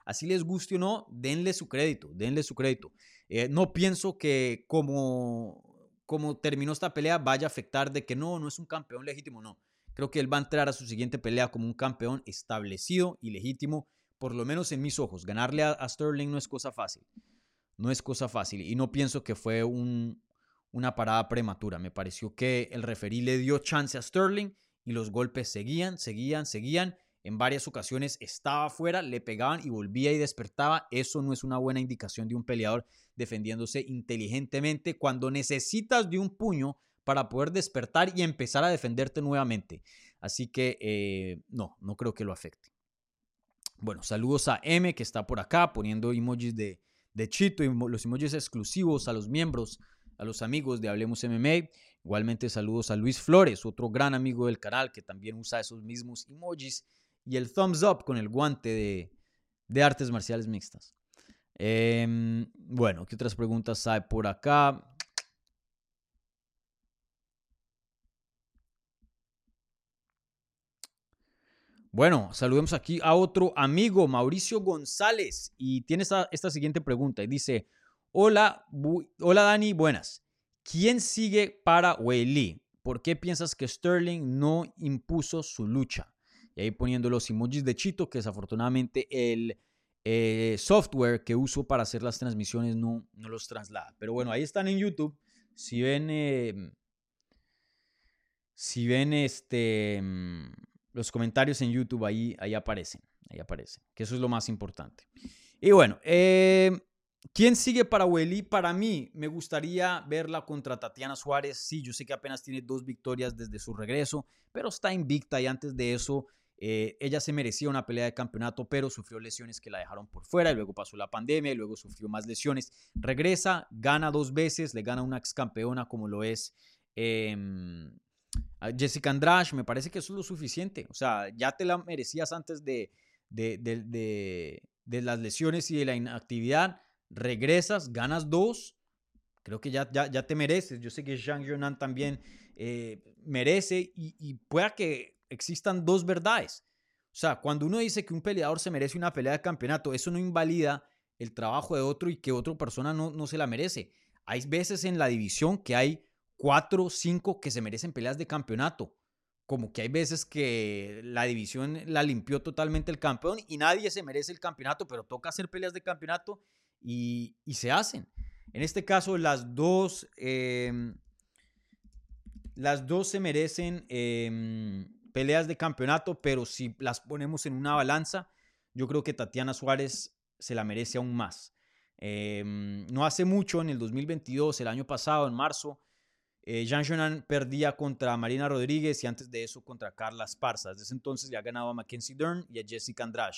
así les guste o no, denle su crédito, denle su crédito. Eh, no pienso que como, como terminó esta pelea vaya a afectar de que no, no es un campeón legítimo, no. Creo que él va a entrar a su siguiente pelea como un campeón establecido y legítimo por lo menos en mis ojos, ganarle a, Sterling no es cosa fácil. No es cosa fácil. Y no pienso que fue un, una parada prematura. Me pareció que el referí le dio chance a Sterling y los golpes seguían, seguían, seguían. En varias ocasiones estaba afuera, le pegaban y volvía y despertaba. Eso no es una buena indicación de un peleador defendiéndose inteligentemente cuando necesitas de un puño para poder despertar y empezar a defenderte nuevamente. Así que eh, no, no creo que lo afecte. Bueno, saludos a M que está por acá poniendo emojis de, de Chito los emojis exclusivos a los miembros, a los amigos de Hablemos MMA. Igualmente saludos a Luis Flores, otro gran amigo del canal que también usa esos mismos emojis. Y el thumbs up con el guante de, de artes marciales mixtas. Em, bueno, ¿qué otras preguntas hay por acá? Bueno, saludemos aquí a otro amigo, Mauricio González, y tiene esta, siguiente pregunta y dice, hola, hola Dani, buenas. ¿Quién sigue para Wei ¿Por qué piensas que Sterling no impuso su lucha? Y ahí poniendo los emojis de Chito, que desafortunadamente el eh, software que uso para hacer las transmisiones no, no, los traslada. Pero bueno, ahí están en YouTube. Si ven, em, si ven este, em, los comentarios en YouTube ahí, ahí aparecen, ahí aparecen, que eso es lo más importante. Y bueno, eh, ¿Quién sigue para Weili? Para mí, me gustaría verla contra Tatiana Suárez. Sí, yo sé que apenas tiene dos victorias desde su regreso, pero está invicta y antes de eso, eh, ella se merecía una pelea de campeonato, pero sufrió lesiones que la dejaron por fuera y luego pasó la pandemia y luego sufrió más lesiones. Regresa, gana dos veces, le gana una ex campeona como lo es em, Jessica Andrade. Me parece que eso es lo suficiente. O sea, ya te la merecías antes de, de, de las lesiones y de la inactividad regresas, ganas dos, creo que ya, ya, ya te mereces. Yo sé que Zhang Yunan también eh, merece y, y pueda que existan dos verdades. O sea, cuando uno dice que un peleador se merece una pelea de campeonato, eso no invalida el trabajo de otro y que otra persona no, no se la merece. Hay veces en la división que hay cuatro cinco que se merecen peleas de campeonato. Como que hay veces que la división la limpió totalmente el campeón y nadie se merece el campeonato, pero toca hacer peleas de campeonato y, se hacen. En este caso, las dos, em, las dos se merecen em, peleas de campeonato, pero si las ponemos en una balanza, yo creo que Tatiana Suárez se la merece aún más. Em, no hace mucho, en el 2022, el año pasado, en marzo, eh, Jean perdía contra Marina Rodríguez y antes de eso contra Carla Esparza. Desde entonces ya ha ganado a Mackenzie Dern y a Jessica Andrade.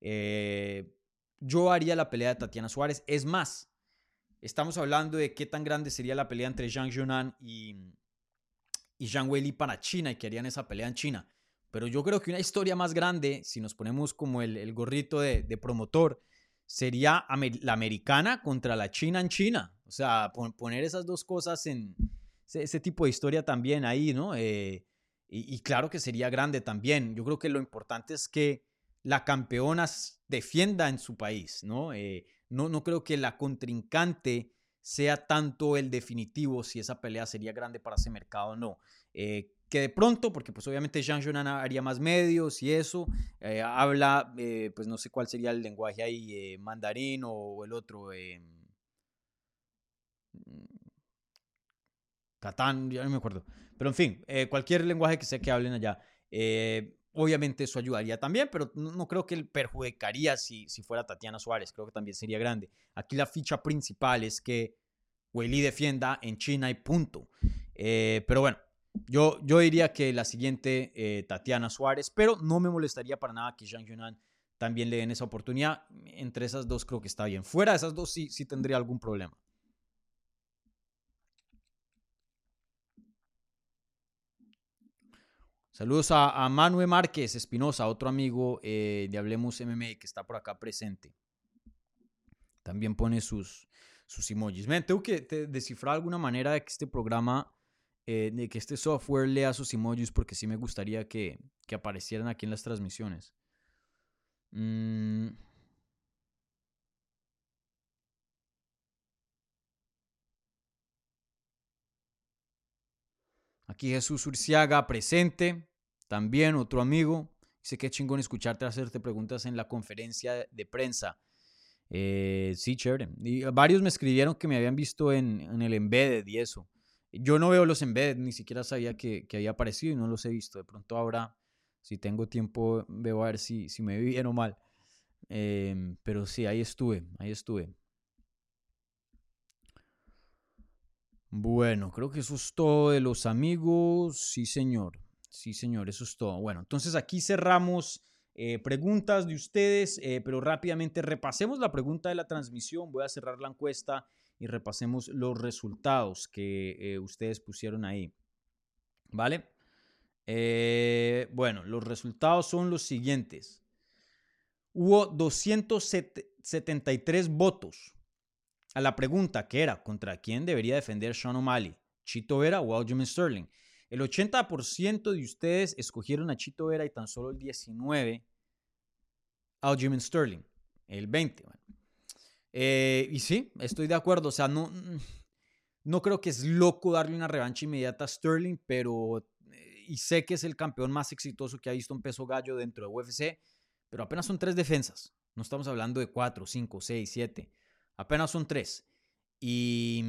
Eh, yo haría la pelea de Tatiana Suárez. Es más, estamos hablando de qué tan grande sería la pelea entre Zhang Yunan y, y Zhang Weili para China y que harían esa pelea en China. Pero yo creo que una historia más grande, si nos ponemos como el, gorrito de, promotor, sería la americana contra la china en China. O sea, poner esas dos cosas en ese, tipo de historia también ahí, ¿no? Eh, y, claro que sería grande también. Yo creo que lo importante es que la campeona defienda en su país, ¿no? Eh, no, no creo que la contrincante sea tanto el definitivo si esa pelea sería grande para ese mercado o no. Eh, que de pronto, porque pues obviamente Jean Jonan haría más medios y eso, habla, pues no sé cuál sería el lenguaje ahí, mandarín o el otro, Catán, ya no me acuerdo. Pero en fin, cualquier lenguaje que sea que hablen allá. Obviamente eso ayudaría también, pero no, creo que él perjudicaría si, si fuera Tatiana Suárez. Creo que también sería grande. Aquí la ficha principal es que Weili defienda en China y punto. Eh, pero bueno, yo, yo diría que la siguiente, eh, Tatiana Suárez, pero no me molestaría para nada que Zhang Yunan también le den esa oportunidad. Entre esas dos creo que está bien. Fuera de esas dos sí, sí tendría algún problema. Saludos a, Manuel Márquez Espinosa, otro amigo eh, de Hablemos MMA que está por acá presente. También pone sus, sus emojis. Tengo que descifrar alguna manera de que este programa, eh, de que este software lea sus emojis porque sí me gustaría que, aparecieran aquí en las transmisiones. Mm. Jesús Urciaga presente. También otro amigo dice que chingón escucharte hacerte preguntas en la conferencia de prensa. Eh, sí, chévere. Y varios me escribieron que me habían visto en, el Embedded y eso. Yo no veo los Embedded, ni siquiera sabía que, había aparecido y no los he visto. De pronto ahora, si tengo tiempo, veo a ver si, si me vi bien o mal. Em, pero sí, ahí estuve, ahí estuve. Bueno, creo que eso es todo de los amigos. Sí, señor. Sí, señor, eso es todo. Bueno, entonces aquí cerramos eh, preguntas de ustedes, eh, pero rápidamente repasemos la pregunta de la transmisión. Voy a cerrar la encuesta y repasemos los resultados que eh, ustedes pusieron ahí. ¿Vale? bueno, los resultados son los siguientes. Hubo 273 votos a la pregunta que era contra quién debería defender Sean O'Malley, Chito Vera o Aljamain Sterling. El 80% de ustedes escogieron a Chito Vera y tan solo el 19% a Jim Sterling. El 20%. Eh, y sí, estoy de acuerdo. O sea, no, no creo que es loco darle una revancha inmediata a Sterling, pero. Y sé que es el campeón más exitoso que ha visto un peso gallo dentro de UFC, pero apenas son tres defensas. No estamos hablando de cuatro, cinco, seis, siete. Apenas son tres. Y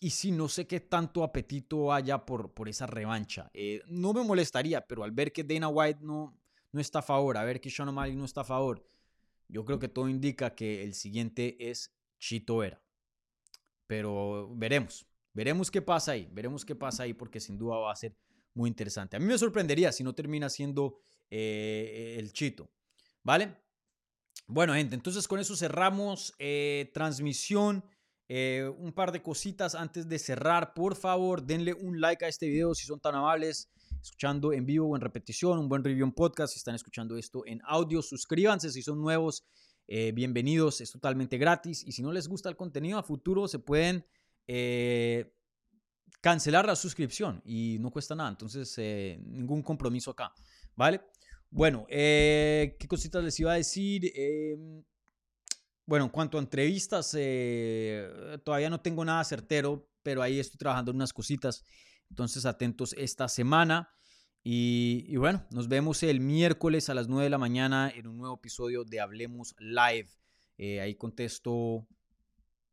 y sí, no sé qué tanto apetito haya por, por esa revancha. Eh, no me molestaría, pero al ver que Dana White no, no está a favor, a ver que Sean O'Malley no está a favor, Yo creo que todo indica que el siguiente es Chito Vera. Pero veremos, veremos qué pasa ahí, veremos qué pasa ahí porque sin duda va a ser muy interesante. A mí me sorprendería si no termina siendo eh, el Chito, ¿vale? Bueno, gente, entonces con eso cerramos eh, transmisión. Eh, un par de cositas antes de cerrar. Por favor, denle un like a este video si son tan amables escuchando en vivo o en repetición, un buen review en podcast, si están escuchando esto en audio, suscríbanse si son nuevos, eh, bienvenidos, es totalmente gratis y si no les gusta el contenido a futuro se pueden cancelar la suscripción y no cuesta nada, entonces ningún compromiso acá, ¿vale? Bueno, ¿qué cositas les iba a decir? Em, bueno, en cuanto a entrevistas, todavía no tengo nada certero, pero ahí estoy trabajando en unas cositas. Entonces, atentos esta semana. Y, bueno, nos vemos el miércoles a las 9 de la mañana en un nuevo episodio de Hablemos Live. Eh, ahí contesto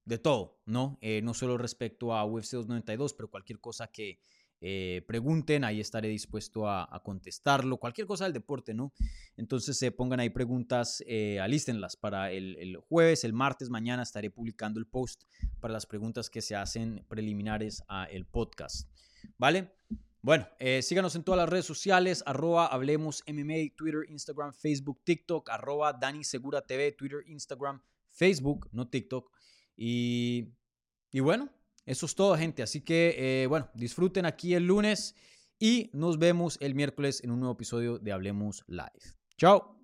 de todo, ¿no? Eh, no solo respecto a UFC 292, pero cualquier cosa que eh, pregunten, ahí estaré dispuesto a, contestarlo. Cualquier cosa del deporte, ¿no? Entonces se pongan ahí preguntas, alístenlas para el, jueves, el martes, mañana estaré publicando el post para las preguntas que se hacen preliminares a el podcast. ¿Vale? Bueno, eh, síganos en todas las redes sociales, arroba Hablemos Twitter, Instagram, Facebook, TikTok, arroba Dani Segura Twitter, Instagram, Facebook, no TikTok. Y, y bueno, eso es todo, gente. Así que, eh, bueno, disfruten aquí el lunes y nos vemos el miércoles en un nuevo episodio de Hablemos Live. Chao.